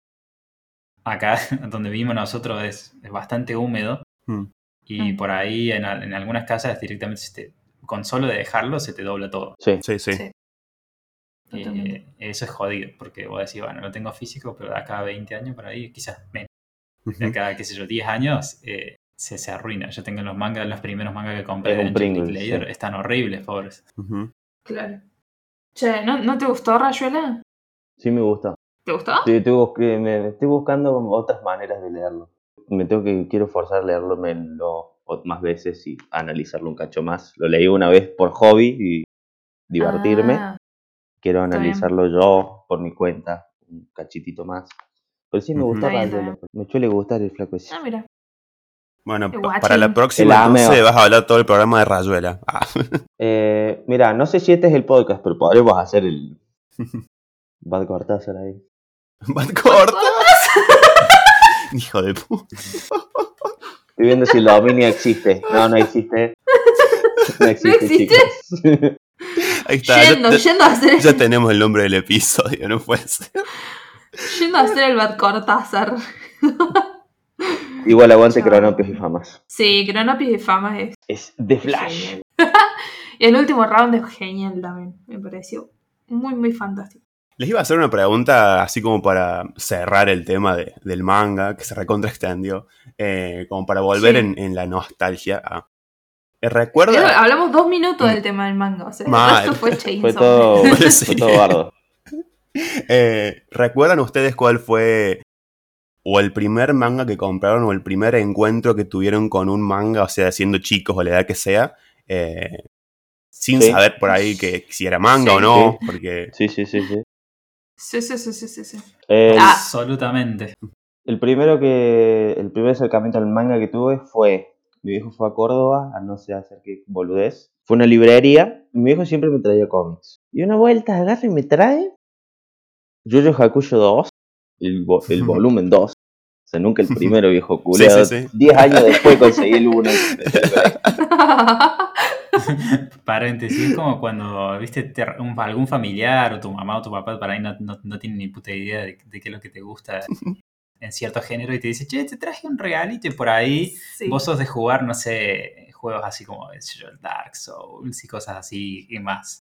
Acá, donde vivimos nosotros, es, es bastante húmedo. Mm. Y Mm. por ahí en, al- en algunas casas directamente se te- con solo de dejarlo se te dobla todo. Sí. Sí, sí. Eh, eso es jodido, porque vos decís, bueno, lo tengo físico, pero de acá a 20 años por ahí, quizás menos. De acá, qué sé yo, 10 años, eh, se, se arruina. Yo tengo los mangas, los primeros mangas que compré Es un de Angelic Pringles, Layer, sí. están horribles, pobres. Claro. Che, ¿no, ¿no te gustó Rayuela? Sí me gusta. ¿Te gustó? Sí, estoy me estoy buscando otras maneras de leerlo. Me tengo que, quiero forzar a leerlo más veces y analizarlo un cacho más. Lo leí una vez por hobby y divertirme. Ah, quiero bien. analizarlo yo por mi cuenta, un cachitito más. Pero sí me gusta Rayuela. Me suele gustar el flaco ese. ah, mira. Bueno, para la próxima entonces vas a hablar todo el programa de Rayuela. Ah. Eh, mira, no sé si este es el podcast, pero podremos hacer el Bad Cortázar ahí. Bad Corta. Hijo de puta. Estoy viendo si el dominio existe. No, no existe. No existe, existe? chicos. Ahí está. ya- Yendo, ya, yendo, a hacer, ya tenemos el nombre del episodio, no puede ser. yendo a hacer el Bad Cortázar. Igual aguante. Cronopios y Famas. Sí, Cronopis de Fama es Es The Flash. y el último round es genial también. Me pareció muy, muy fantástico. Les iba a hacer una pregunta así como para cerrar el tema de- del manga, que se recontra extendió, eh, como para volver Sí. en, en la nostalgia. a- Eh, Pero ¿Recuerda? hablamos dos minutos del tema del manga. O sea, resto fue Chainsaw. Fue todo, fue todo bardo. eh, ¿Recuerdan ustedes cuál fue o el primer manga que compraron o el primer encuentro que tuvieron con un manga, o sea, siendo chicos o la edad que sea, eh, sin Sí. saber por ahí que si era manga Sí. o no? Porque Sí, sí, sí, sí. Sí, sí, sí, sí, sí, sí. El, Ah. Absolutamente. el primero que. El primer acercamiento al manga que tuve fue. Mi viejo fue a Córdoba, a no sé hacer qué boludez. Fue a una librería. y Mi viejo siempre me traía cómics. Y una vuelta agarra y me trae. Yoyo Hakuyo 2. El, vo- el volumen 2. O sea, nunca el primero, viejo culiado. sí, sí. 10 años después conseguí el 1. Paréntesis, es como cuando, viste, te- un- algún familiar o tu mamá o tu papá por ahí no, no, no tienen ni puta idea de, de qué es lo que te gusta en cierto género y te dice, che, te traje un regalito y por ahí Sí. vos sos de jugar, no sé, juegos así como el Dark Souls y cosas así y más,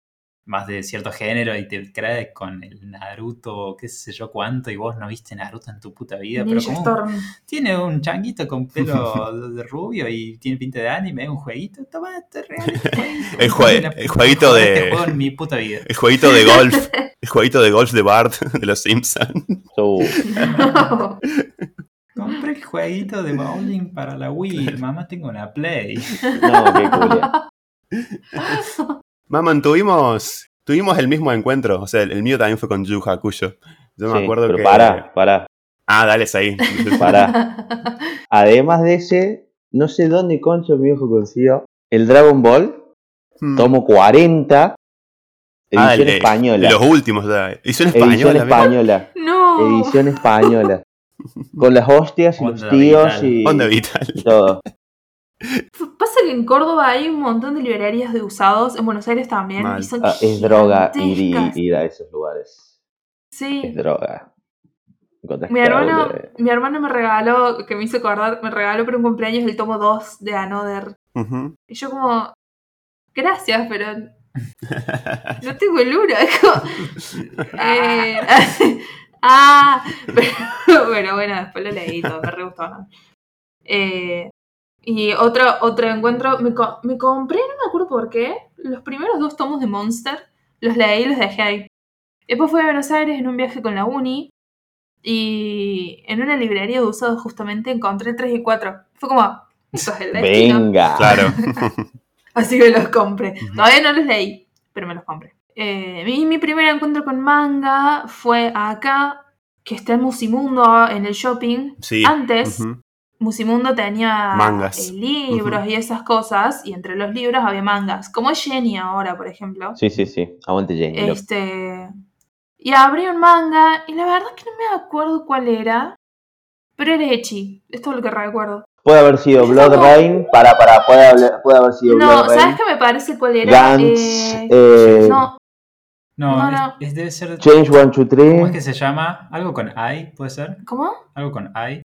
más de cierto género y te crees con el Naruto, qué sé yo cuánto y vos no viste Naruto en tu puta vida, pero como Storm. tiene un changuito con pelo de rubio y tiene pinta de anime, un jueguito, toma, te regalo este. El jue- La- el jueguito de- Este juego en mi puta vida. el jueguito de golf, el jueguito de golf de Bart de los Simpsons. So, Compré el jueguito de bowling para la Wii. Mamá, tengo una Play. no, qué. Maman, tuvimos, tuvimos el mismo encuentro. O sea, el, el mío también fue con Yu Hakusho. Yo me Sí, acuerdo pero que. Pará, pará, Ah, dale, es ahí. pará. Además de ese, no sé dónde concho mi viejo consiguió el Dragon Ball, Hmm. tomo 40, edición Ah, el de- española. Los últimos, ya. Edición Edición española. mira. española. no. Edición española. Con las hostias y los tíos vital. y, Onda vital. y todo. Pasa que en Córdoba hay un montón de librerías de usados, en Buenos Aires también, y son Ah, es droga ir, ir a esos lugares. Sí. Es droga. Mi hermano, mi hermano me regaló, que me hizo acordar, me regaló para un cumpleaños el tomo 2 de Another. Y yo como, gracias, pero no tengo el uno. Eh, ah, pero, pero bueno, después lo leí todo, me re gustó. ¿no? Eh, y otro, otro encuentro, me, co- me compré, no me acuerdo por qué, los primeros dos tomos de Monster, los leí y los dejé ahí. Después fui a Buenos Aires en un viaje con la uni y en una librería de usados justamente encontré 3 y 4. Fue como, eso es el destino. Venga. Claro. Así que los compré. Todavía no los leí, pero me los compré. Eh, mi, mi primer encuentro con manga fue acá, que está en Musimundo, en el shopping. Sí. Antes. Musimundo tenía Mangas. eh, libros y esas cosas, y entre los libros había mangas, como es Jenny ahora, por ejemplo. Sí, sí, sí. Aguante Jenny. Este. Y abrí un manga, y la verdad es que no me acuerdo cuál era, pero era Echi. Es todo lo que recuerdo. Puede haber sido Blood Rain. Para, para, puede, haber- puede haber sido No, Blood Rain. ¿sabes qué me parece cuál era? Gantz. Eh, eh, no, No, No, es- no. Es, debe ser. Change 1, 2, ¿Cómo es 3. que se llama? ¿Algo con I? ¿Puede ser? ¿cómo? ¿Algo con I?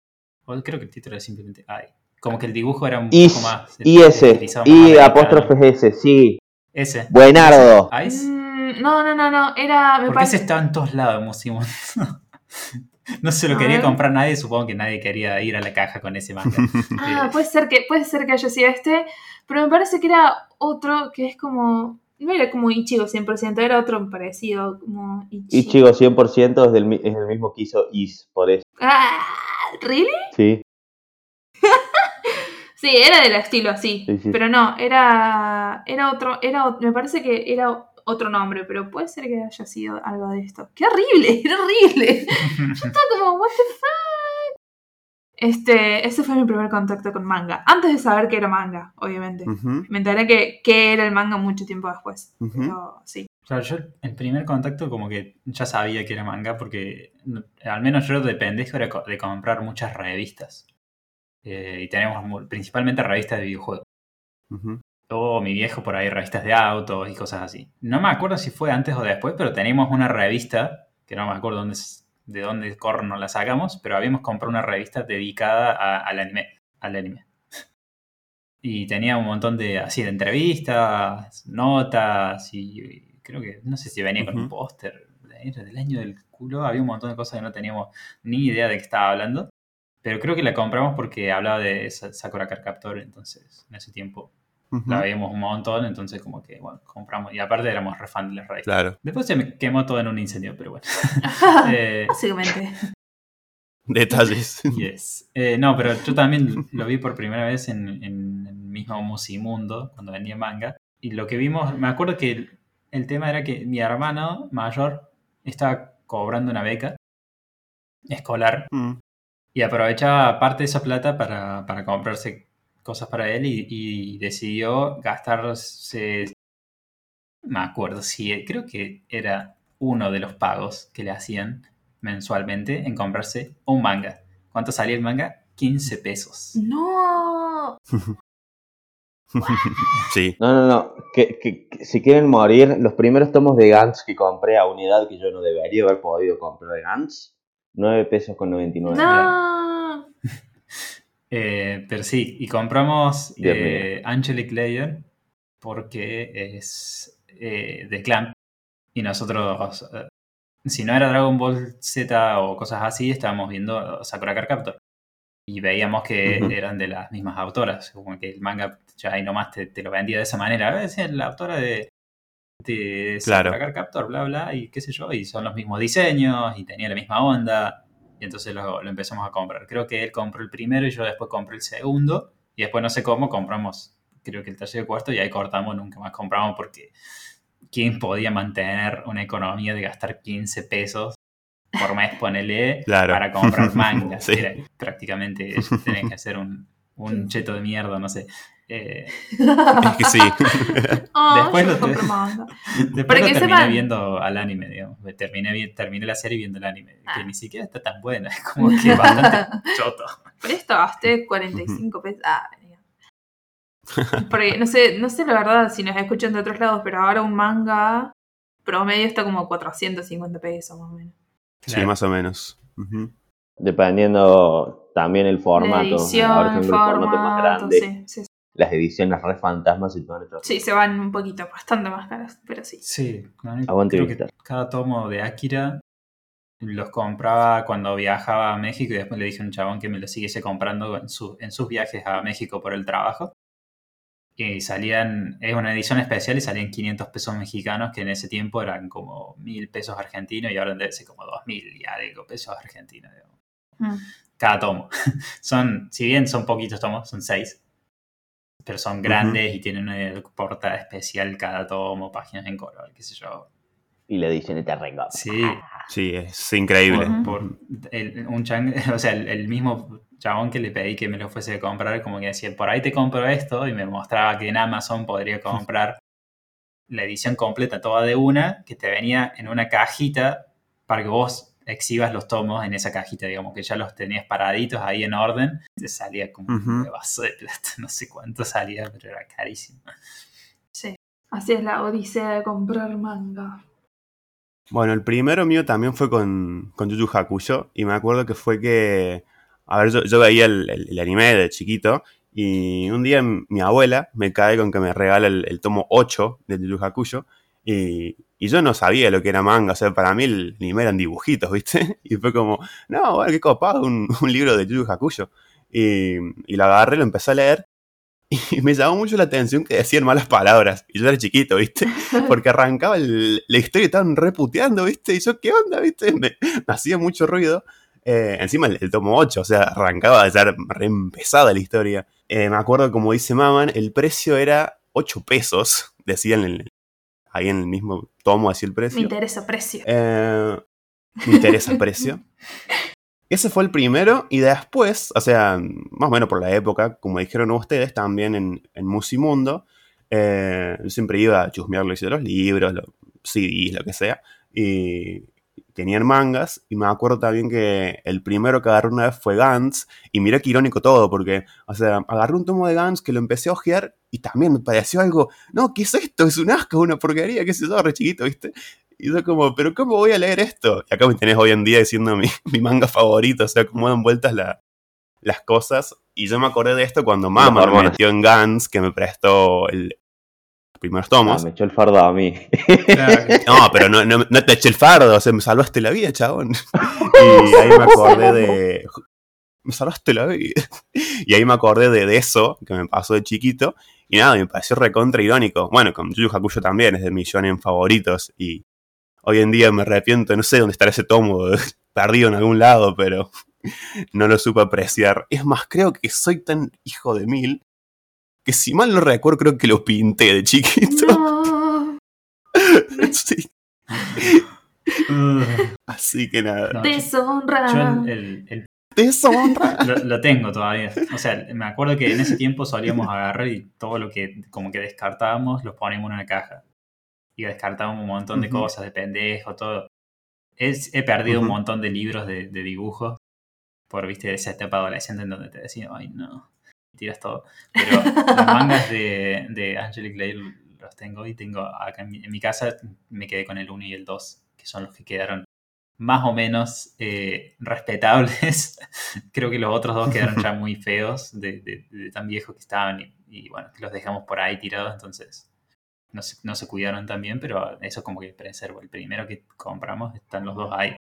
O creo que el título era simplemente I. Como que el dibujo era un Is, poco más. y ese. Y apóstrofe S. Sí. Ese. Buenardo. Ice. Mm, no, no, no, no. Era. Me Porque ese parece. estaba en todos lados, Musimundo. no se lo A quería ver. comprar nadie, supongo que nadie quería ir a la caja con ese manga. Ah, puede ser que, puede ser que haya sido este, pero me parece que era otro que es como. No era como Ichigo 100%, era otro parecido, como Ichigo. Ichigo 100% es, del, es el mismo que hizo Is, por eso. Ah, ¿really? Sí, Sí, era del estilo así, Sí, sí. pero no, era, era otro, era, me parece que era otro nombre, pero puede ser que haya sido algo de esto. ¡Qué horrible! ¡Qué horrible! Yo estaba como, ¿what the fuck? Este, ese fue mi primer contacto con manga, antes de saber que era manga, obviamente. Me enteré que, que era el manga mucho tiempo después, pero sí. Claro, yo el primer contacto como que ya sabía que era manga porque al menos yo de pendejo era de comprar muchas revistas. Eh, y tenemos principalmente revistas de videojuegos. Ujú. O mi viejo por ahí revistas de autos y cosas así. No me acuerdo si fue antes o después, pero teníamos una revista, que no me acuerdo dónde, s- de dónde corno la sacamos, pero habíamos comprado una revista dedicada a- al anime. Al anime. Y tenía un montón de así de entrevistas, notas y, creo que no sé si venía con un póster era del año del culo, había un montón de cosas que no teníamos ni idea de qué estaba hablando. Pero creo que la compramos porque hablaba de Sa- Sakura Card Captor, entonces en ese tiempo La veíamos un montón, entonces como que, bueno, compramos. Y aparte éramos re fan de las revistas. Claro. Después se me quemó todo en un incendio, pero bueno. Eh, Básicamente. Detalles. yes. Eh, no, pero yo también lo vi por primera vez en, en el mismo Musimundo, cuando vendía manga. Y lo que vimos, me acuerdo que el, el tema era que mi hermano mayor estaba cobrando una beca escolar Mm, y aprovechaba parte de esa plata para, para comprarse cosas para él y, y decidió gastarse, me acuerdo, si creo que era uno de los pagos que le hacían mensualmente en comprarse un manga. ¿Cuánto salía el manga? 15 pesos. No. sí. No, no, no. Que, que- que si quieren morir, los primeros tomos de Gantz que compré a unidad que yo no debería haber podido comprar de Gantz, 9 pesos con 99. No. Eh, pero sí, y compramos eh, Angelic Layer porque es eh, de Clamp. Y nosotros, eh, si no era Dragon Ball Z o cosas así, estábamos viendo Sakura Card Captor. Y veíamos que eran de las mismas autoras. Como que el manga ya ahí nomás te, te lo vendía de esa manera. Es la autora de, de Sakura Claro. Card Captor, bla, bla, y qué sé yo. Y son los mismos diseños y tenía la misma onda. Y entonces lo, lo empezamos a comprar. Creo que él compró el primero y yo después compré el segundo. Y después no sé cómo compramos, creo que el tercer y cuarto y ahí cortamos, nunca más compramos porque ¿quién podía mantener una economía de gastar 15 pesos por mes, ponele, Claro. para comprar manga? Sí. Era prácticamente tenés que hacer un, un cheto de mierda, no sé. Eh, Es que sí. Oh, Después lo. Después Para lo que terminé sepan- viendo al anime, digamos. Terminé, terminé la serie viendo el anime, Ah. que ni siquiera está tan buena, es como que bastante choto. Por esto gasté 45 pesos. Ah. Porque no sé, no sé la verdad si nos escuchan de otros lados, pero ahora un manga promedio está como 450 pesos más o menos. Sí, Claro. más o menos. Dependiendo también el formato. La edición, Ahora, el formato más grande. sí, sí, Las ediciones re fantasmas y todo eso. sí, se van un poquito, bastante más caras, pero sí. Sí, ¿no? Aguante creo que cada tomo de Akira los compraba cuando viajaba a México y después le dije a un chabón que me lo siguiese comprando en, su- en sus viajes a México por el trabajo. Y salían, es una edición especial y salían 500 pesos mexicanos, que en ese tiempo eran como 1000 pesos argentinos y ahora debe ser como 2000 y algo pesos argentinos. digamos. Mm. Cada tomo. son, si bien son poquitos tomos, son seis, pero son grandes y tienen una portada especial cada tomo, páginas en color, qué sé yo. Y la edición está re guapa. Sí, Sí, es increíble. Ujú. por, por el, un chan- o sea, el, el mismo chabón que le pedí que me lo fuese a comprar, como que decía, por ahí te compro esto, y me mostraba que en Amazon podría comprar la edición completa toda de una, que te venía en una cajita para que vos exhibas los tomos en esa cajita, digamos, que ya los tenías paraditos ahí en orden, te salía como un vaso de plata, no sé cuánto salía, pero era carísimo. Sí. Así es la odisea de comprar manga. Bueno, el primero mío también fue con, con Yu Hakusho. Y me acuerdo que fue que. A ver, yo, yo veía el, el- el anime de chiquito. Y un día mi abuela me cae con que me regala el, el tomo 8 de Yu Yu Hakusho. Y, y yo no sabía lo que era manga, o sea, para mí el anime eran dibujitos, ¿viste? Y fue como, no, bueno, qué copado, un, un libro de Yu Hakusho. Y, y lo agarré, lo empecé a leer, y me llamó mucho la atención que decían malas palabras. Y yo era chiquito, ¿viste? Porque arrancaba el- la historia y estaban reputeando, ¿viste? Y yo, ¿qué onda, viste? Me, me hacía mucho ruido. Eh, encima el, el tomo 8, o sea, arrancaba de ser re empezada la historia. Eh, me acuerdo, como dice Maman, el precio era 8 pesos, decían en el- ahí en el mismo tomo, así el Me precio. interesa precio. Eh, me interesa precio. Ese fue el primero y después, o sea, más o menos por la época, como dijeron ustedes, también en, en Musimundo, eh, yo siempre iba a chusmear lo que los libros, los CDs, lo que sea, y tenían mangas, y me acuerdo también que el primero que agarré una vez fue Gantz, y mira qué irónico todo, porque, o sea, agarré un tomo de Gantz que lo empecé a ojear, y también me pareció algo, no, ¿qué es esto? Es un asco, una porquería, qué sé yo, re chiquito, ¿viste? Y yo como, ¿pero cómo voy a leer esto? Y acá me tenés hoy en día diciendo mi, mi manga favorito, o sea, cómo dan vueltas la- las cosas. Y yo me acordé de esto cuando mamá me metió en Guns, que me prestó el, primeros Ah, tomos. me echó el fardo a mí. Claro, No, pero no, no, no te eché el fardo, o sea, me salvaste la vida, chabón. Y ahí me acordé de... Me salvaste la vida. Y ahí me acordé de, de eso, que me pasó de chiquito. Y nada, me pareció recontra irónico. Bueno, con Yu Hakusho también, es de mis shonen favoritos. Y hoy en día me arrepiento, no sé dónde estará ese tomo, perdido en algún lado, pero no lo supe apreciar. Es más, creo que soy tan hijo de mil que si mal no recuerdo, creo que lo pinté de chiquito. No. Sí. Así que nada. No, Deshonra. yo el- el- el Deshonra. Lo, lo tengo todavía. O sea, me acuerdo que en ese tiempo solíamos agarrar y todo lo que como que descartábamos los poníamos en una caja. Y descartábamos un montón de cosas, de pendejo, todo. Es- he perdido un montón de libros de, de dibujos por, viste, esa etapa adolescente en donde te decía, ay, no, tiras todo. Pero los mangas de, de Angelic los tengo y tengo acá en mi, en mi casa, me quedé con el 1 y el 2, que son los que quedaron más o menos eh, respetables. Creo que los otros dos quedaron ya muy feos de, de- de tan viejos que estaban y, bueno, los dejamos por ahí tirados, entonces no se, no se cuidaron tan bien, pero eso como que preservo. El primero que compramos están los dos ahí.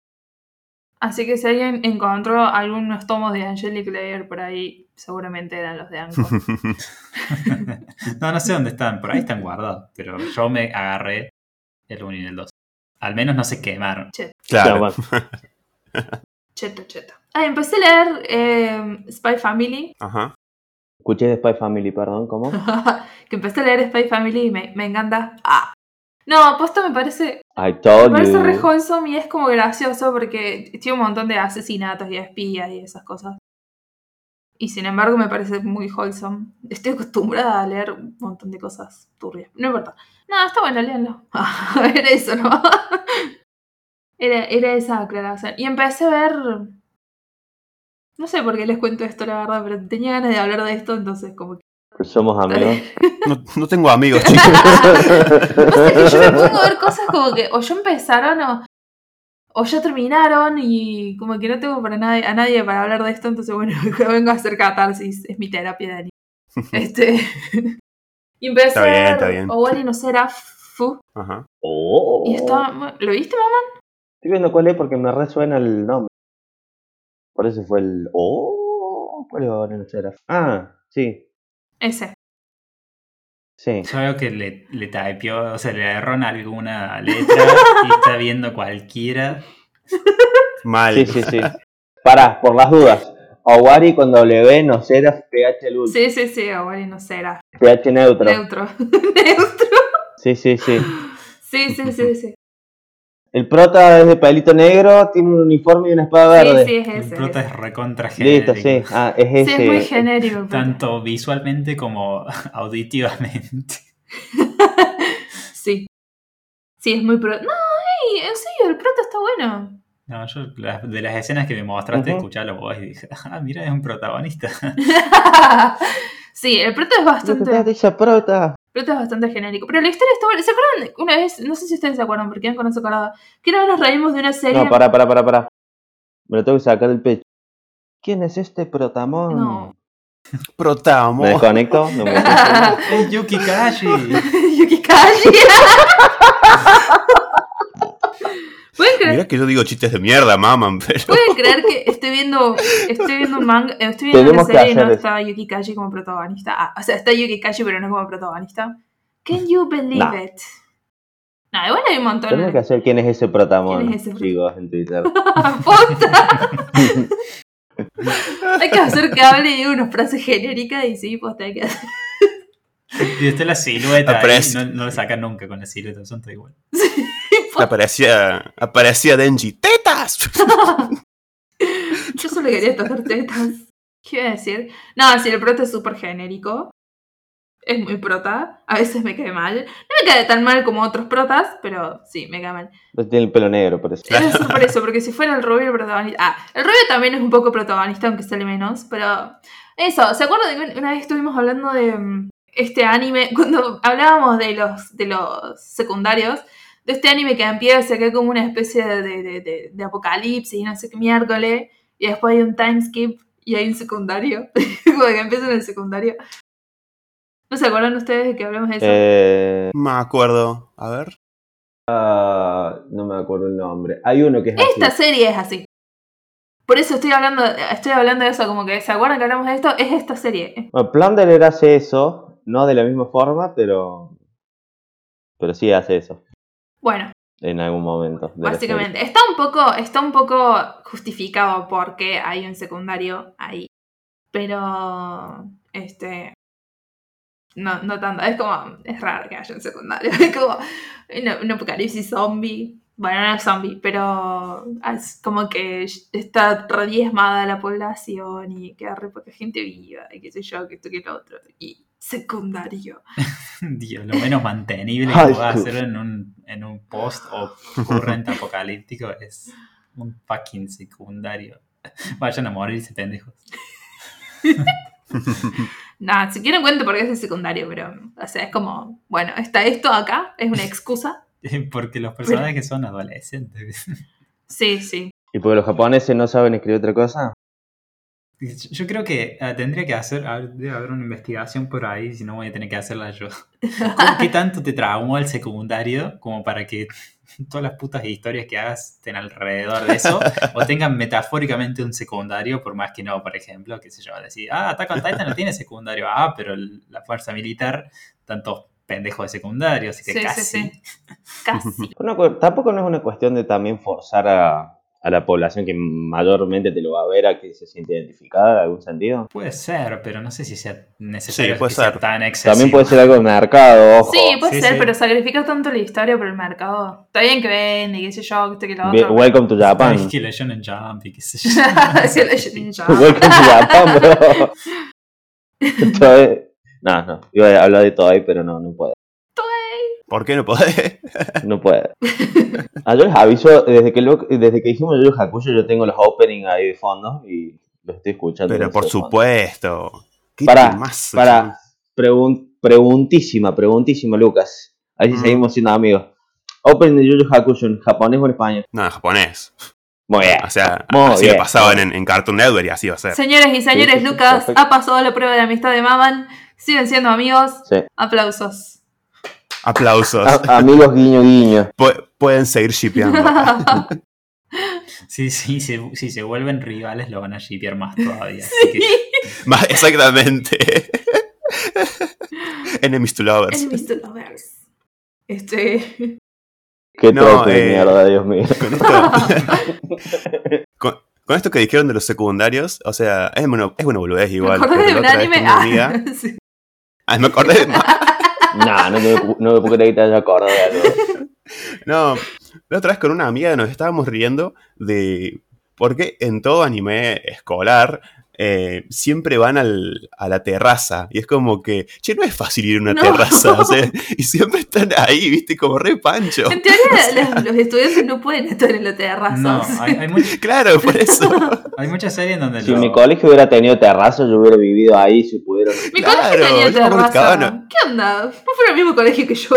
Así que si alguien encontró algunos tomos de Angelic Layer por ahí, seguramente eran los de Anko. no, no sé dónde están, por ahí están guardados, pero yo me agarré el 1 y el 2. Al menos no se quemaron. Claro. Cheto, cheto. Ah, empecé a leer eh, Spy Family. Ajá. Escuché de Spy Family, perdón, ¿cómo? que empecé a leer Spy Family y me, me encanta. Ah. No, posta me parece, I me told parece re you. wholesome y es como gracioso porque tiene un montón de asesinatos y espías y esas cosas. Y sin embargo me parece muy wholesome. Estoy acostumbrada a leer un montón de cosas turbias. No importa. No, está bueno, léanlo. era eso, ¿no? era, era esa aclaración. Y empecé a ver... No sé por qué les cuento esto, la verdad, pero tenía ganas de hablar de esto, entonces como que... Somos amigos. No, no tengo amigos, chicos. Que yo me pongo a ver cosas como que o ya empezaron o, o ya terminaron y como que no tengo para nadie, a nadie para hablar de esto, entonces bueno, vengo a hacer catarsis, es mi terapia de anime. Este. y empecé Está bien, a ver está bien. Owari no Serafu Ajá. Oh. y estaba. mu- ¿Lo viste, mamá? Estoy viendo cuál es porque me resuena el nombre. Por eso fue el. Oh, ¿cuál es ahora el Seraph? Ah, sí, Ese. sí. Yo veo que le, le typeó, o sea, le erró en alguna letra y está viendo cualquiera. Mal. Sí, sí, sí. Pará, por las dudas. Owari con W, no Seraph, PH luz. Sí, sí, sí, Owari no Sera. PH neutro. Neutro. Neutro. Sí, sí, sí. Sí, sí, sí, sí. El prota es de pelito negro, tiene un uniforme y una espada Sí, verde. sí, es El ese. prota ese. es recontra Listo, genérico. sí. Ah, es Sí, ese. es muy genérico. el prota. Tanto visualmente como auditivamente. Sí. Sí, es muy pro. No, ey, en serio, el prota está bueno. No, yo de las escenas que me mostraste, la voz y dije, ah, mira, es un protagonista. sí, el prota es ¿Qué te bastante. dice prota? El prota es bastante genérico. Pero la historia está buena. ¿Se acuerdan? Una vez, no sé si ustedes se acuerdan, porque con eso colado. Que una vez nos reímos de una serie. No, pará, pará, pará, pará. Me lo tengo que sacar del pecho. ¿Quién es este protamón? No. Protamo. ¿Me desconecto? No me desconecto. es Yuki Kashi. Yuki Kashi. ¿Pueden creer, Mirá que yo digo chistes de mierda, maman, pero. pueden creer que estoy viendo, estoy viendo un manga, eh, estoy viendo Tenemos una que serie y no está Yuki Kaji como protagonista? Ah, o sea, está Yuki Kaji pero no como protagonista. Can you believe No. it? No, igual hay un montón. Tenemos que hacer quién es ese protagonista, ¿Quién es ese chicos, en Twitter. ¡Posta! hay que hacer que hable y diga unas frases genéricas y sí, posta hay que hacer. Y está la silueta no, no lo sacan nunca con la silueta, son todo igual. Aparecía, aparecía Denji. ¡Tetas! Yo solo quería tocar tetas. ¿Qué iba a decir? No, si el prota es súper genérico. Es muy prota. A veces me cae mal. No me cae tan mal como otros protas, pero sí, me cae mal. Pues tiene el pelo negro, por eso. Es por eso, porque si fuera el rubio el protagonista. Ah, el rubio también es un poco protagonista, aunque sale menos. Pero. Eso, ¿se acuerdan de que una vez estuvimos hablando de mm, este anime? Cuando hablábamos de los, de los secundarios. De este anime que empieza acá como una especie de, de, de- de apocalipsis y no sé qué miércoles. Y después hay un time skip y hay un secundario. como que empieza en el secundario. ¿No se acuerdan ustedes de que hablamos de eso? Eh, Me acuerdo. A ver. ah, no me acuerdo el nombre. Hay uno que es Esta así. serie es así. Por eso estoy hablando, estoy hablando de eso, como que se acuerdan que hablamos de esto, es esta serie. Bueno, Plunderer hace eso, no de la misma forma, pero. Pero sí hace eso. Bueno, En algún momento. básicamente. Está un poco, está un poco justificado porque hay un secundario ahí. Pero este no, no tanto. Es como. Es raro que haya un secundario. Es como un, un apocalipsis zombie. Bueno, no es zombie, pero es como que está re diezmada la población y queda re poca gente viva y qué sé yo, que esto que lo otro. Y secundario. Dios, lo menos mantenible que pueda hacer en un, en un post o current apocalíptico es un fucking secundario. Vayan a morirse, pendejos. Nada, si quieren cuento porque es secundario, pero, o sea, es como, bueno, está esto acá, es una excusa. Porque los personajes son adolescentes. Sí, sí. ¿Y porque los japoneses no saben escribir otra cosa? Yo creo que eh, tendría que hacer, a ver, debe haber una investigación por ahí, si no voy a tener que hacerla yo. ¿Con ¿Qué tanto te traumó el secundario como para que todas las putas historias que hagas estén alrededor de eso o tengan metafóricamente un secundario, por más que no, por ejemplo, qué sé yo, decir, ah, Attack on Titan no tiene secundario, ah, pero el- la fuerza militar, tantos pendejos de secundario, así que Sí, sí, casi. sí. Casi. Una cu- tampoco no es una cuestión de también forzar a, a la población que mayormente te lo va a ver a que se siente identificada en algún sentido. Puede ser, pero no sé si sea necesario Sí, puede que sea ser. tan excesivo. También puede ser algo de mercado, ojo. Sí, puede Sí, ser, sí. pero sacrificar tanto la historia por el mercado. Está bien que vende, qué sé yo, que lo otro. welcome to Japan. Es que Shonen Jump y qué sé yo. Welcome to Japan, bro. No, no. Iba a hablar de Toei, pero no, no puede. ¿Por qué no podés? No puede. Ah, yo les aviso, desde que, lo- desde que dijimos yo Hakusho, yo tengo los openings ahí de fondo y los estoy escuchando. Pero por supuesto. ¿Qué Para, temazo, para, pregun- preguntísima, preguntísima, Lucas. A ver si Mm. seguimos siendo amigos. Opening de Yu Yu Hakusho en japonés o en español. No, en japonés. Muy bien. O sea, Muy así bien. lo pasaban en, en Cartoon Network y así va a ser. Señores y señores, Sí, sí, sí, Lucas perfecto. ha pasado la prueba de amistad de Maman. Siguen siendo amigos. Sí. Aplausos. Aplausos. A- amigos guiño guiño. Pu- pueden seguir shipeando. Sí, sí, se- si se vuelven rivales lo van a shipear más todavía. así que- Más exactamente. Enemies to lovers. Enemies to lovers. Este. Qué No, trote de eh, mierda, Dios mío. Con esto, con, con esto que dijeron de los secundarios, o sea, es una, es una boludez Me igual. acordé pero de la un otra vez anime. Ah, amiga- sí. Ah, me acordé de- no, no puedo creer que te acordado de algo. No, la otra vez con una amiga nos estábamos riendo de por qué en todo anime escolar eh, siempre van al- a la terraza. Y es como que, che, no es fácil ir a una No. terraza. o sea, y siempre están ahí, viste, como re pancho. En teoría, los, los estudiantes no pueden estar en la terraza. No, hay, hay, much- Claro, por eso. hay muchas series en donde Si lo- mi colegio hubiera tenido terraza, yo hubiera vivido ahí si pudieron. Mi Claro, colegio tenía terraza. ¿Qué onda? ¿No fue al mismo colegio que yo?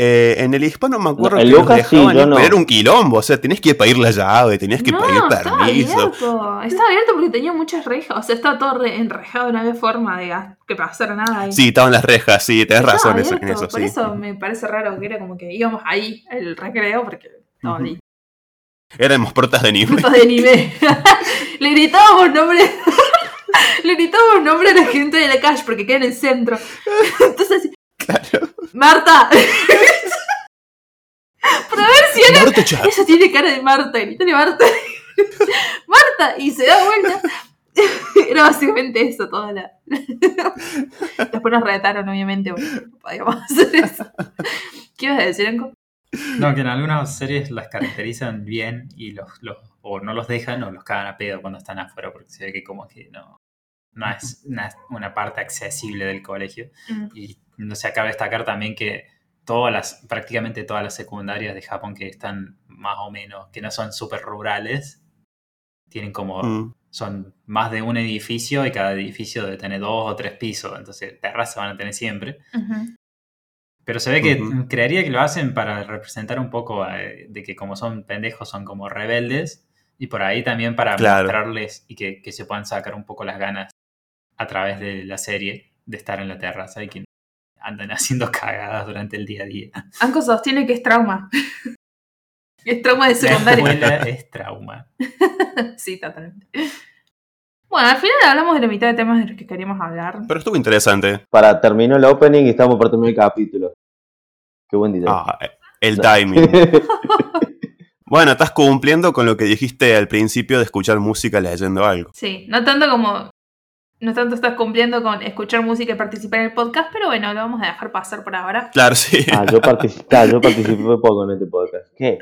Eh, en el hispano me acuerdo No, que Lucas sí, dejaban yo ir, no. pero era un quilombo, o sea, tenías que pedir la llave, tenías que no, pedir estaba permiso. abierto. Estaba abierto porque tenía muchas rejas. O sea, estaba todo re- enrejado, no había forma de que pasara nada ahí. Sí, estaban las rejas, sí, tenés Estaba razón eso- en abierto, eso, Por sí. eso me parece raro que era como que íbamos ahí, el recreo, porque estaba ahí. Éramos portas de anime. Frutas de anime. Le gritábamos nombre. Le gritábamos nombre a la gente de la calle porque queda en el centro. Entonces, Claro. Marta. Para ver si era. Marta Chat. Ella tiene cara de Marta, grítale Marta. Marta, y se da vuelta. Era básicamente eso, toda la. Después nos retaron, obviamente, porque no podíamos hacer eso. ¿Qué ibas a decir, Anko? No, que en algunas series las caracterizan bien y los, los o no los dejan o los cagan a pedo cuando están afuera porque se ve que como que no, no es una, una parte accesible del colegio. Mm. Y no sé, acaba de destacar también que todas las, prácticamente todas las secundarias de Japón que están más o menos, que no son súper rurales, tienen como, Mm. son más de un edificio y cada edificio debe tener dos o tres pisos, entonces terrazas van a tener siempre. Pero se ve que Ujú. creería que lo hacen para representar un poco eh, de que como son pendejos son como rebeldes y por ahí también para Claro. mostrarles y que, que se puedan sacar un poco las ganas a través de la serie de estar en la terraza y que andan haciendo cagadas durante el día a día. Anko sostiene que es trauma. es trauma de La secundaria. escuela es trauma. sí, totalmente. Bueno, al final hablamos de la mitad de temas de los que queríamos hablar. Pero estuvo interesante. Para terminó el opening y estamos por terminar el capítulo. Qué buen día. Ah, el timing. Bueno, estás cumpliendo con lo que dijiste al principio de escuchar música leyendo algo. Sí, no tanto como. No tanto estás cumpliendo con escuchar música y participar en el podcast, pero bueno, lo vamos a dejar pasar por ahora. Claro, sí. ah, yo participé, yo participé poco en este podcast. ¿Qué?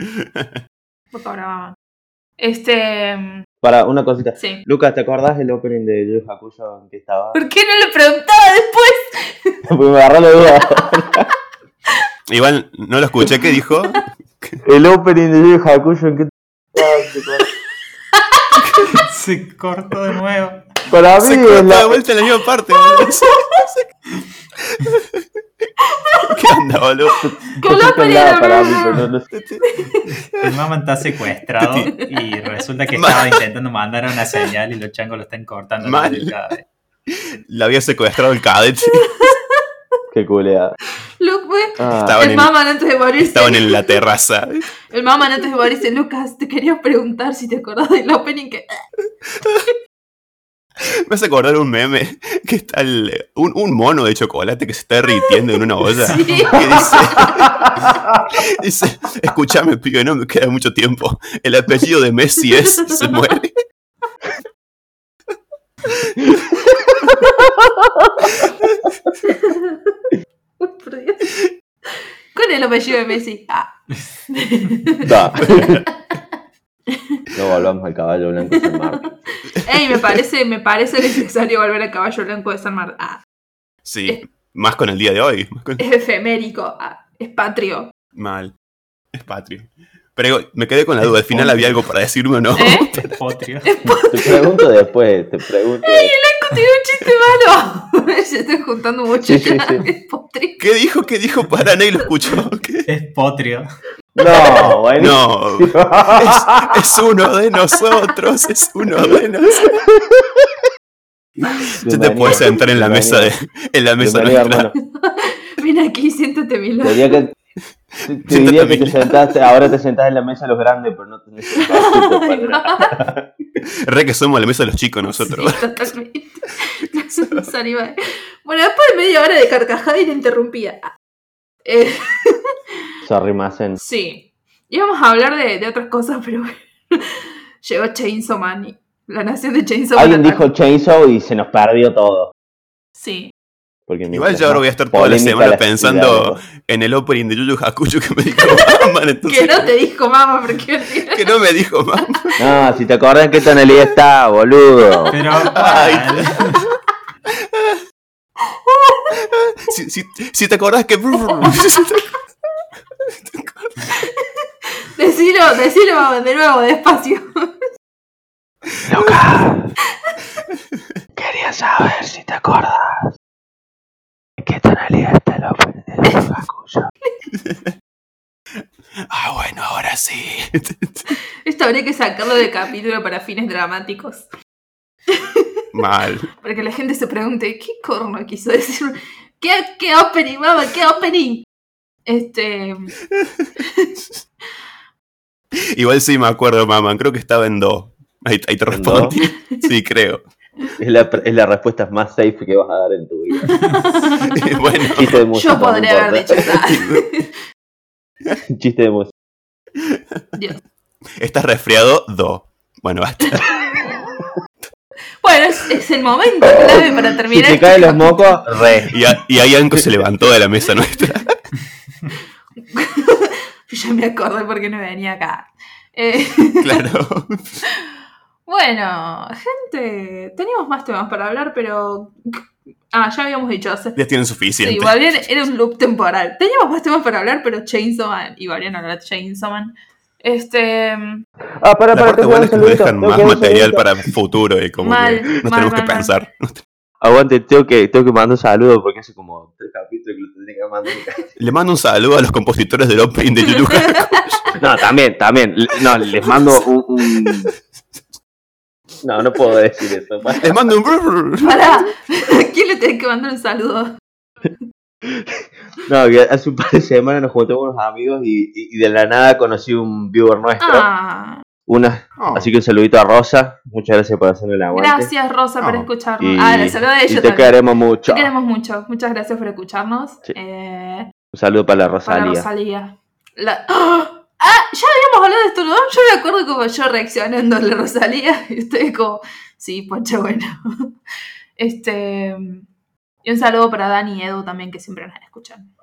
Porque ahora vamos. Este. Para una cosita. Sí. Lucas, ¿te acordás del opening de Yu Hakusho en que estaba? ¿Por qué no le preguntaba después? Porque me agarró la duda. Igual no lo escuché, ¿qué dijo? El opening de Yu Yu Hakusho en que estaba. Se cortó de nuevo. Para mí Se es corta de la... vuelta en la misma parte. ¿Qué onda, boludo? La era- para mí, pero no, no sé. El mamá está secuestrado y resulta que estaba intentando mandar una señal y los changos lo están cortando. Mal. la. La había secuestrado el cadete. Qué culeada. Luke, fue- Ah, Estaba en el el- mamá antes de morirse. Estaban en la terraza. El mamá antes de morirse, Lucas, te quería preguntar si te acordás del opening que. Me hace acordar un meme que está el- un, un mono de chocolate que se está derritiendo en una olla. Sí. Que dice, dice, escúchame, pibe, no me queda mucho tiempo. El apellido de Messi es, se muere. Por Dios. Con el apellido de Messi. Ah. Da. No volvamos al caballo blanco de San Marcos. Ey, me parece, me parece necesario volver al caballo blanco de San Martín. Ah, Sí, más con el día de hoy. más con- es efemérico. Ah, es patrio. Mal. Es patrio. Pero me quedé con la duda, al final había algo para decirme o no. ¿Eh? Es potrio. Te pregunto después, te pregunto. Tiene un chiste malo. Se estoy juntando mucho Sí, sí, ya. sí. Es patrio. ¿Qué dijo? ¿Qué dijo? Para nadie lo escuchó. ¿Qué? Es potrio. No, bueno. No, es, es uno de nosotros, es uno de nosotros. Ya te puedes sentar en la mesa de, en la mesa Bienvenido, nuestra. hermano. Ven aquí, siéntate mi Te lado. diría que, te, diría que te sentaste, ahora te sentás en la mesa de los grandes, pero no tenés para... Re que somos la mesa de los chicos nosotros. Sí, totalmente. Bueno, después de media hora de carcajada y le interrumpía. Eh, Sorry, Masen. sí. Íbamos a hablar de, de otras cosas, pero. Llegó Chainsaw Man y la nación de Chainsaw Man. Alguien ataca. dijo Chainsaw y se nos perdió todo. Sí. Porque Igual yo ahora voy a estar toda la semana la- pensando en el opening de Yu Yu Hakusho que me dijo mamá, entonces Que no te dijo mamá, porque. que no me dijo mamá. No, si te acordás en qué tonalidad está, boludo. Pero. Ay. Si, si, si te acordás que... Decilo, decilo, de nuevo, despacio. Quería saber si te acordás en qué tonalidad está el de Yu Yu Hakusho. así. Esto habría que sacarlo de capítulo para fines dramáticos. Mal. Para que la gente se pregunte, ¿qué corno quiso decir? ¿Qué, qué opening, mamá? ¿Qué opening? Este. Igual sí me acuerdo, mamá. Creo que estaba en do. Ahí, ahí te ¿En respondí. Sí, creo. Es la, es la respuesta más safe que vas a dar en tu vida. Bueno, Chiste de música. Yo podría no haber dicho nada. Chiste de música. Dios. estás resfriado, do. Bueno, basta. Bueno, es, es el momento clave para Si terminar. te este caen los mocos, re. Y, a- y ahí Anko se levantó de la mesa nuestra. Ya me acordé porque no venía acá. Eh, Claro. bueno, gente, teníamos más temas para hablar, pero. Ah, ya habíamos dicho. o sea, Ya tienen Sí, suficiente. Valerian era un loop temporal. Teníamos más temas para hablar, pero Chainsaw Man y Valerian hablar de Chainsaw Man. Este. Ah, para, La para, buena dar es que nos dejan más material para el futuro y como Mal, que no mal, tenemos que mal, pensar. Aguante, tengo que, tengo que mandar un saludo porque hace como tres capítulos que lo tendría que mandar. Le mando un saludo a los compositores del opening de Hakusho. No, también, también. No, les mando un. un- No, no puedo decir eso. para. Les mando un... Pará, ¿a quién le tenés que mandar un saludo? No, que hace un par de semanas nos juntamos unos amigos y, y- y de la nada conocí un viewer nuestro. Ah, Una, Oh. así que un saludito a Rosa. Muchas gracias por hacerme el aguante. gracias Rosa por No. escucharnos. Y, Ah, le saludo a y ella te también. queremos mucho. Te queremos mucho. Muchas gracias por escucharnos. Sí. Eh, Un saludo para la para Rosalía. Rosalía. La- ¡Ah! Ah, ya habíamos hablado de esto, ¿no? Yo me acuerdo como yo reaccionando a la Rosalía. Y ustedes como, sí, poncha bueno. Este. Y un saludo para Dani y Edu también, que siempre nos escuchan.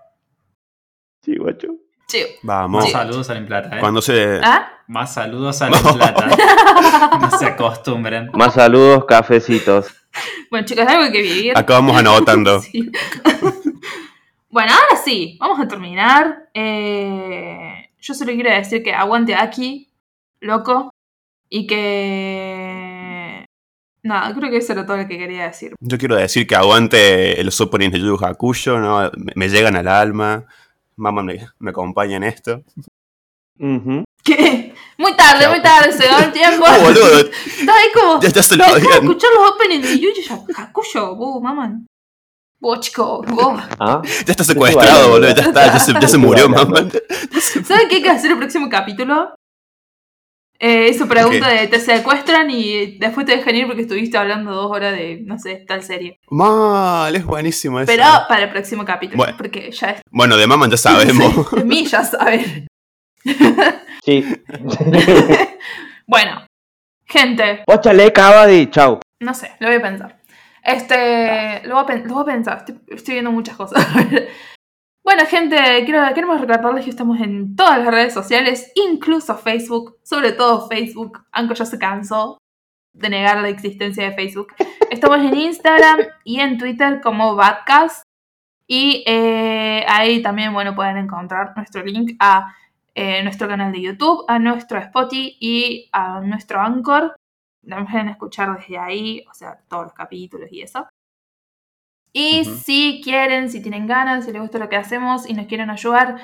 Sí, guacho. Sí. Vamos. Más saludos salen plata, ¿eh? Cuando se... ¿Ah? Más saludos salen plata. No se acostumbren. Más saludos, cafecitos. Bueno, chicos, algo que vivir. Acá vamos anotando. Sí. bueno, ahora sí, vamos a terminar. Eh, yo solo quiero decir que aguante aquí, loco, y que... Nada, creo que eso era todo lo que quería decir. Yo quiero decir que aguante los openings de Yu Hakusho, ¿no? Me, me llegan al alma. Mamá me, me acompaña en esto. Ujú. ¿Qué? Muy tarde, muy tarde, se va el tiempo. Oh, boludo, Estaba ahí como... ya, ya se lo habían... escuchar los openings de Yu Yu Hakusho, vos, mamá. Vos, chico, vos. Ah, Ya está secuestrado, boludo. Ya está, ya se, ya se murió, mamá. ¿Saben qué hay que hacer el próximo capítulo? Eh, esa pregunta de te secuestran y después te dejan ir porque estuviste hablando dos horas de, no sé, tal serie. Mal, es buenísimo eso. Pero para el próximo capítulo, Bueno. porque ya es. Bueno, de Maman ya sabemos. De mí ya saben. sí. bueno, gente, Póchale, Cavadi. Chau. no sé, lo voy a pensar. Este, lo voy a, pen- lo voy a pensar, estoy, estoy viendo muchas cosas. bueno, gente, quiero, queremos recordarles que estamos en todas las redes sociales, incluso Facebook, sobre todo Facebook. Anko ya se cansó de negar la existencia de Facebook. Estamos en Instagram y en Twitter como Badcast. Y eh, ahí también, bueno, pueden encontrar nuestro link a eh, nuestro canal de YouTube, a nuestro Spotify y a nuestro Anchor. Nos pueden escuchar desde ahí, o sea, todos los capítulos y eso. Y si quieren, si tienen ganas, si les gusta lo que hacemos y nos quieren ayudar,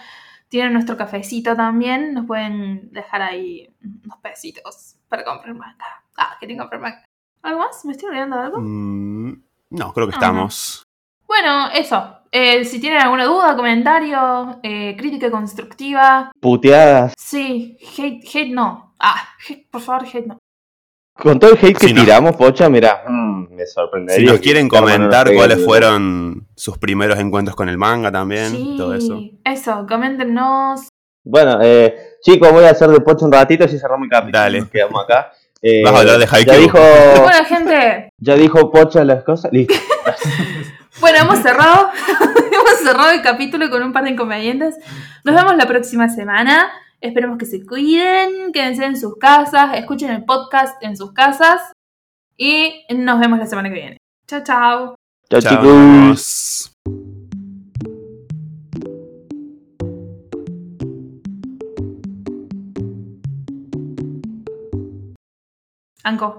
tienen nuestro cafecito también. Nos pueden dejar ahí unos pesitos para comprar manga. Ah, quieren comprar manga. ¿Algo más? ¿Me estoy olvidando de algo? Mm, no, creo que estamos. Bueno, eso. Eh, si tienen alguna duda, comentario, eh, crítica constructiva. Puteadas. Sí, hate, hate no. Ah, hate, por favor, hate no. Con todo el hate que no. tiramos, Pocha, mira, mm, me sorprendería. Si nos quieren no comentar nos cuáles fueron sus primeros encuentros con el manga también, sí, todo eso. Eso, coméntenos. Bueno, eh, chicos, voy a hacer de Pocha un ratito y cerramos el capítulo. Dale. Nos quedamos acá. Eh, Vas a hablar de ya Haikyuu. dijo, Bueno, gente, ya dijo Pocha las cosas. Listo. bueno, hemos cerrado. hemos cerrado el capítulo con un par de inconvenientes. Nos vemos la próxima semana. Esperemos que se cuiden, quédense en sus casas, escuchen el podcast en sus casas. Y nos vemos la semana que viene. Chao, chao. Chao, chicos. Anco.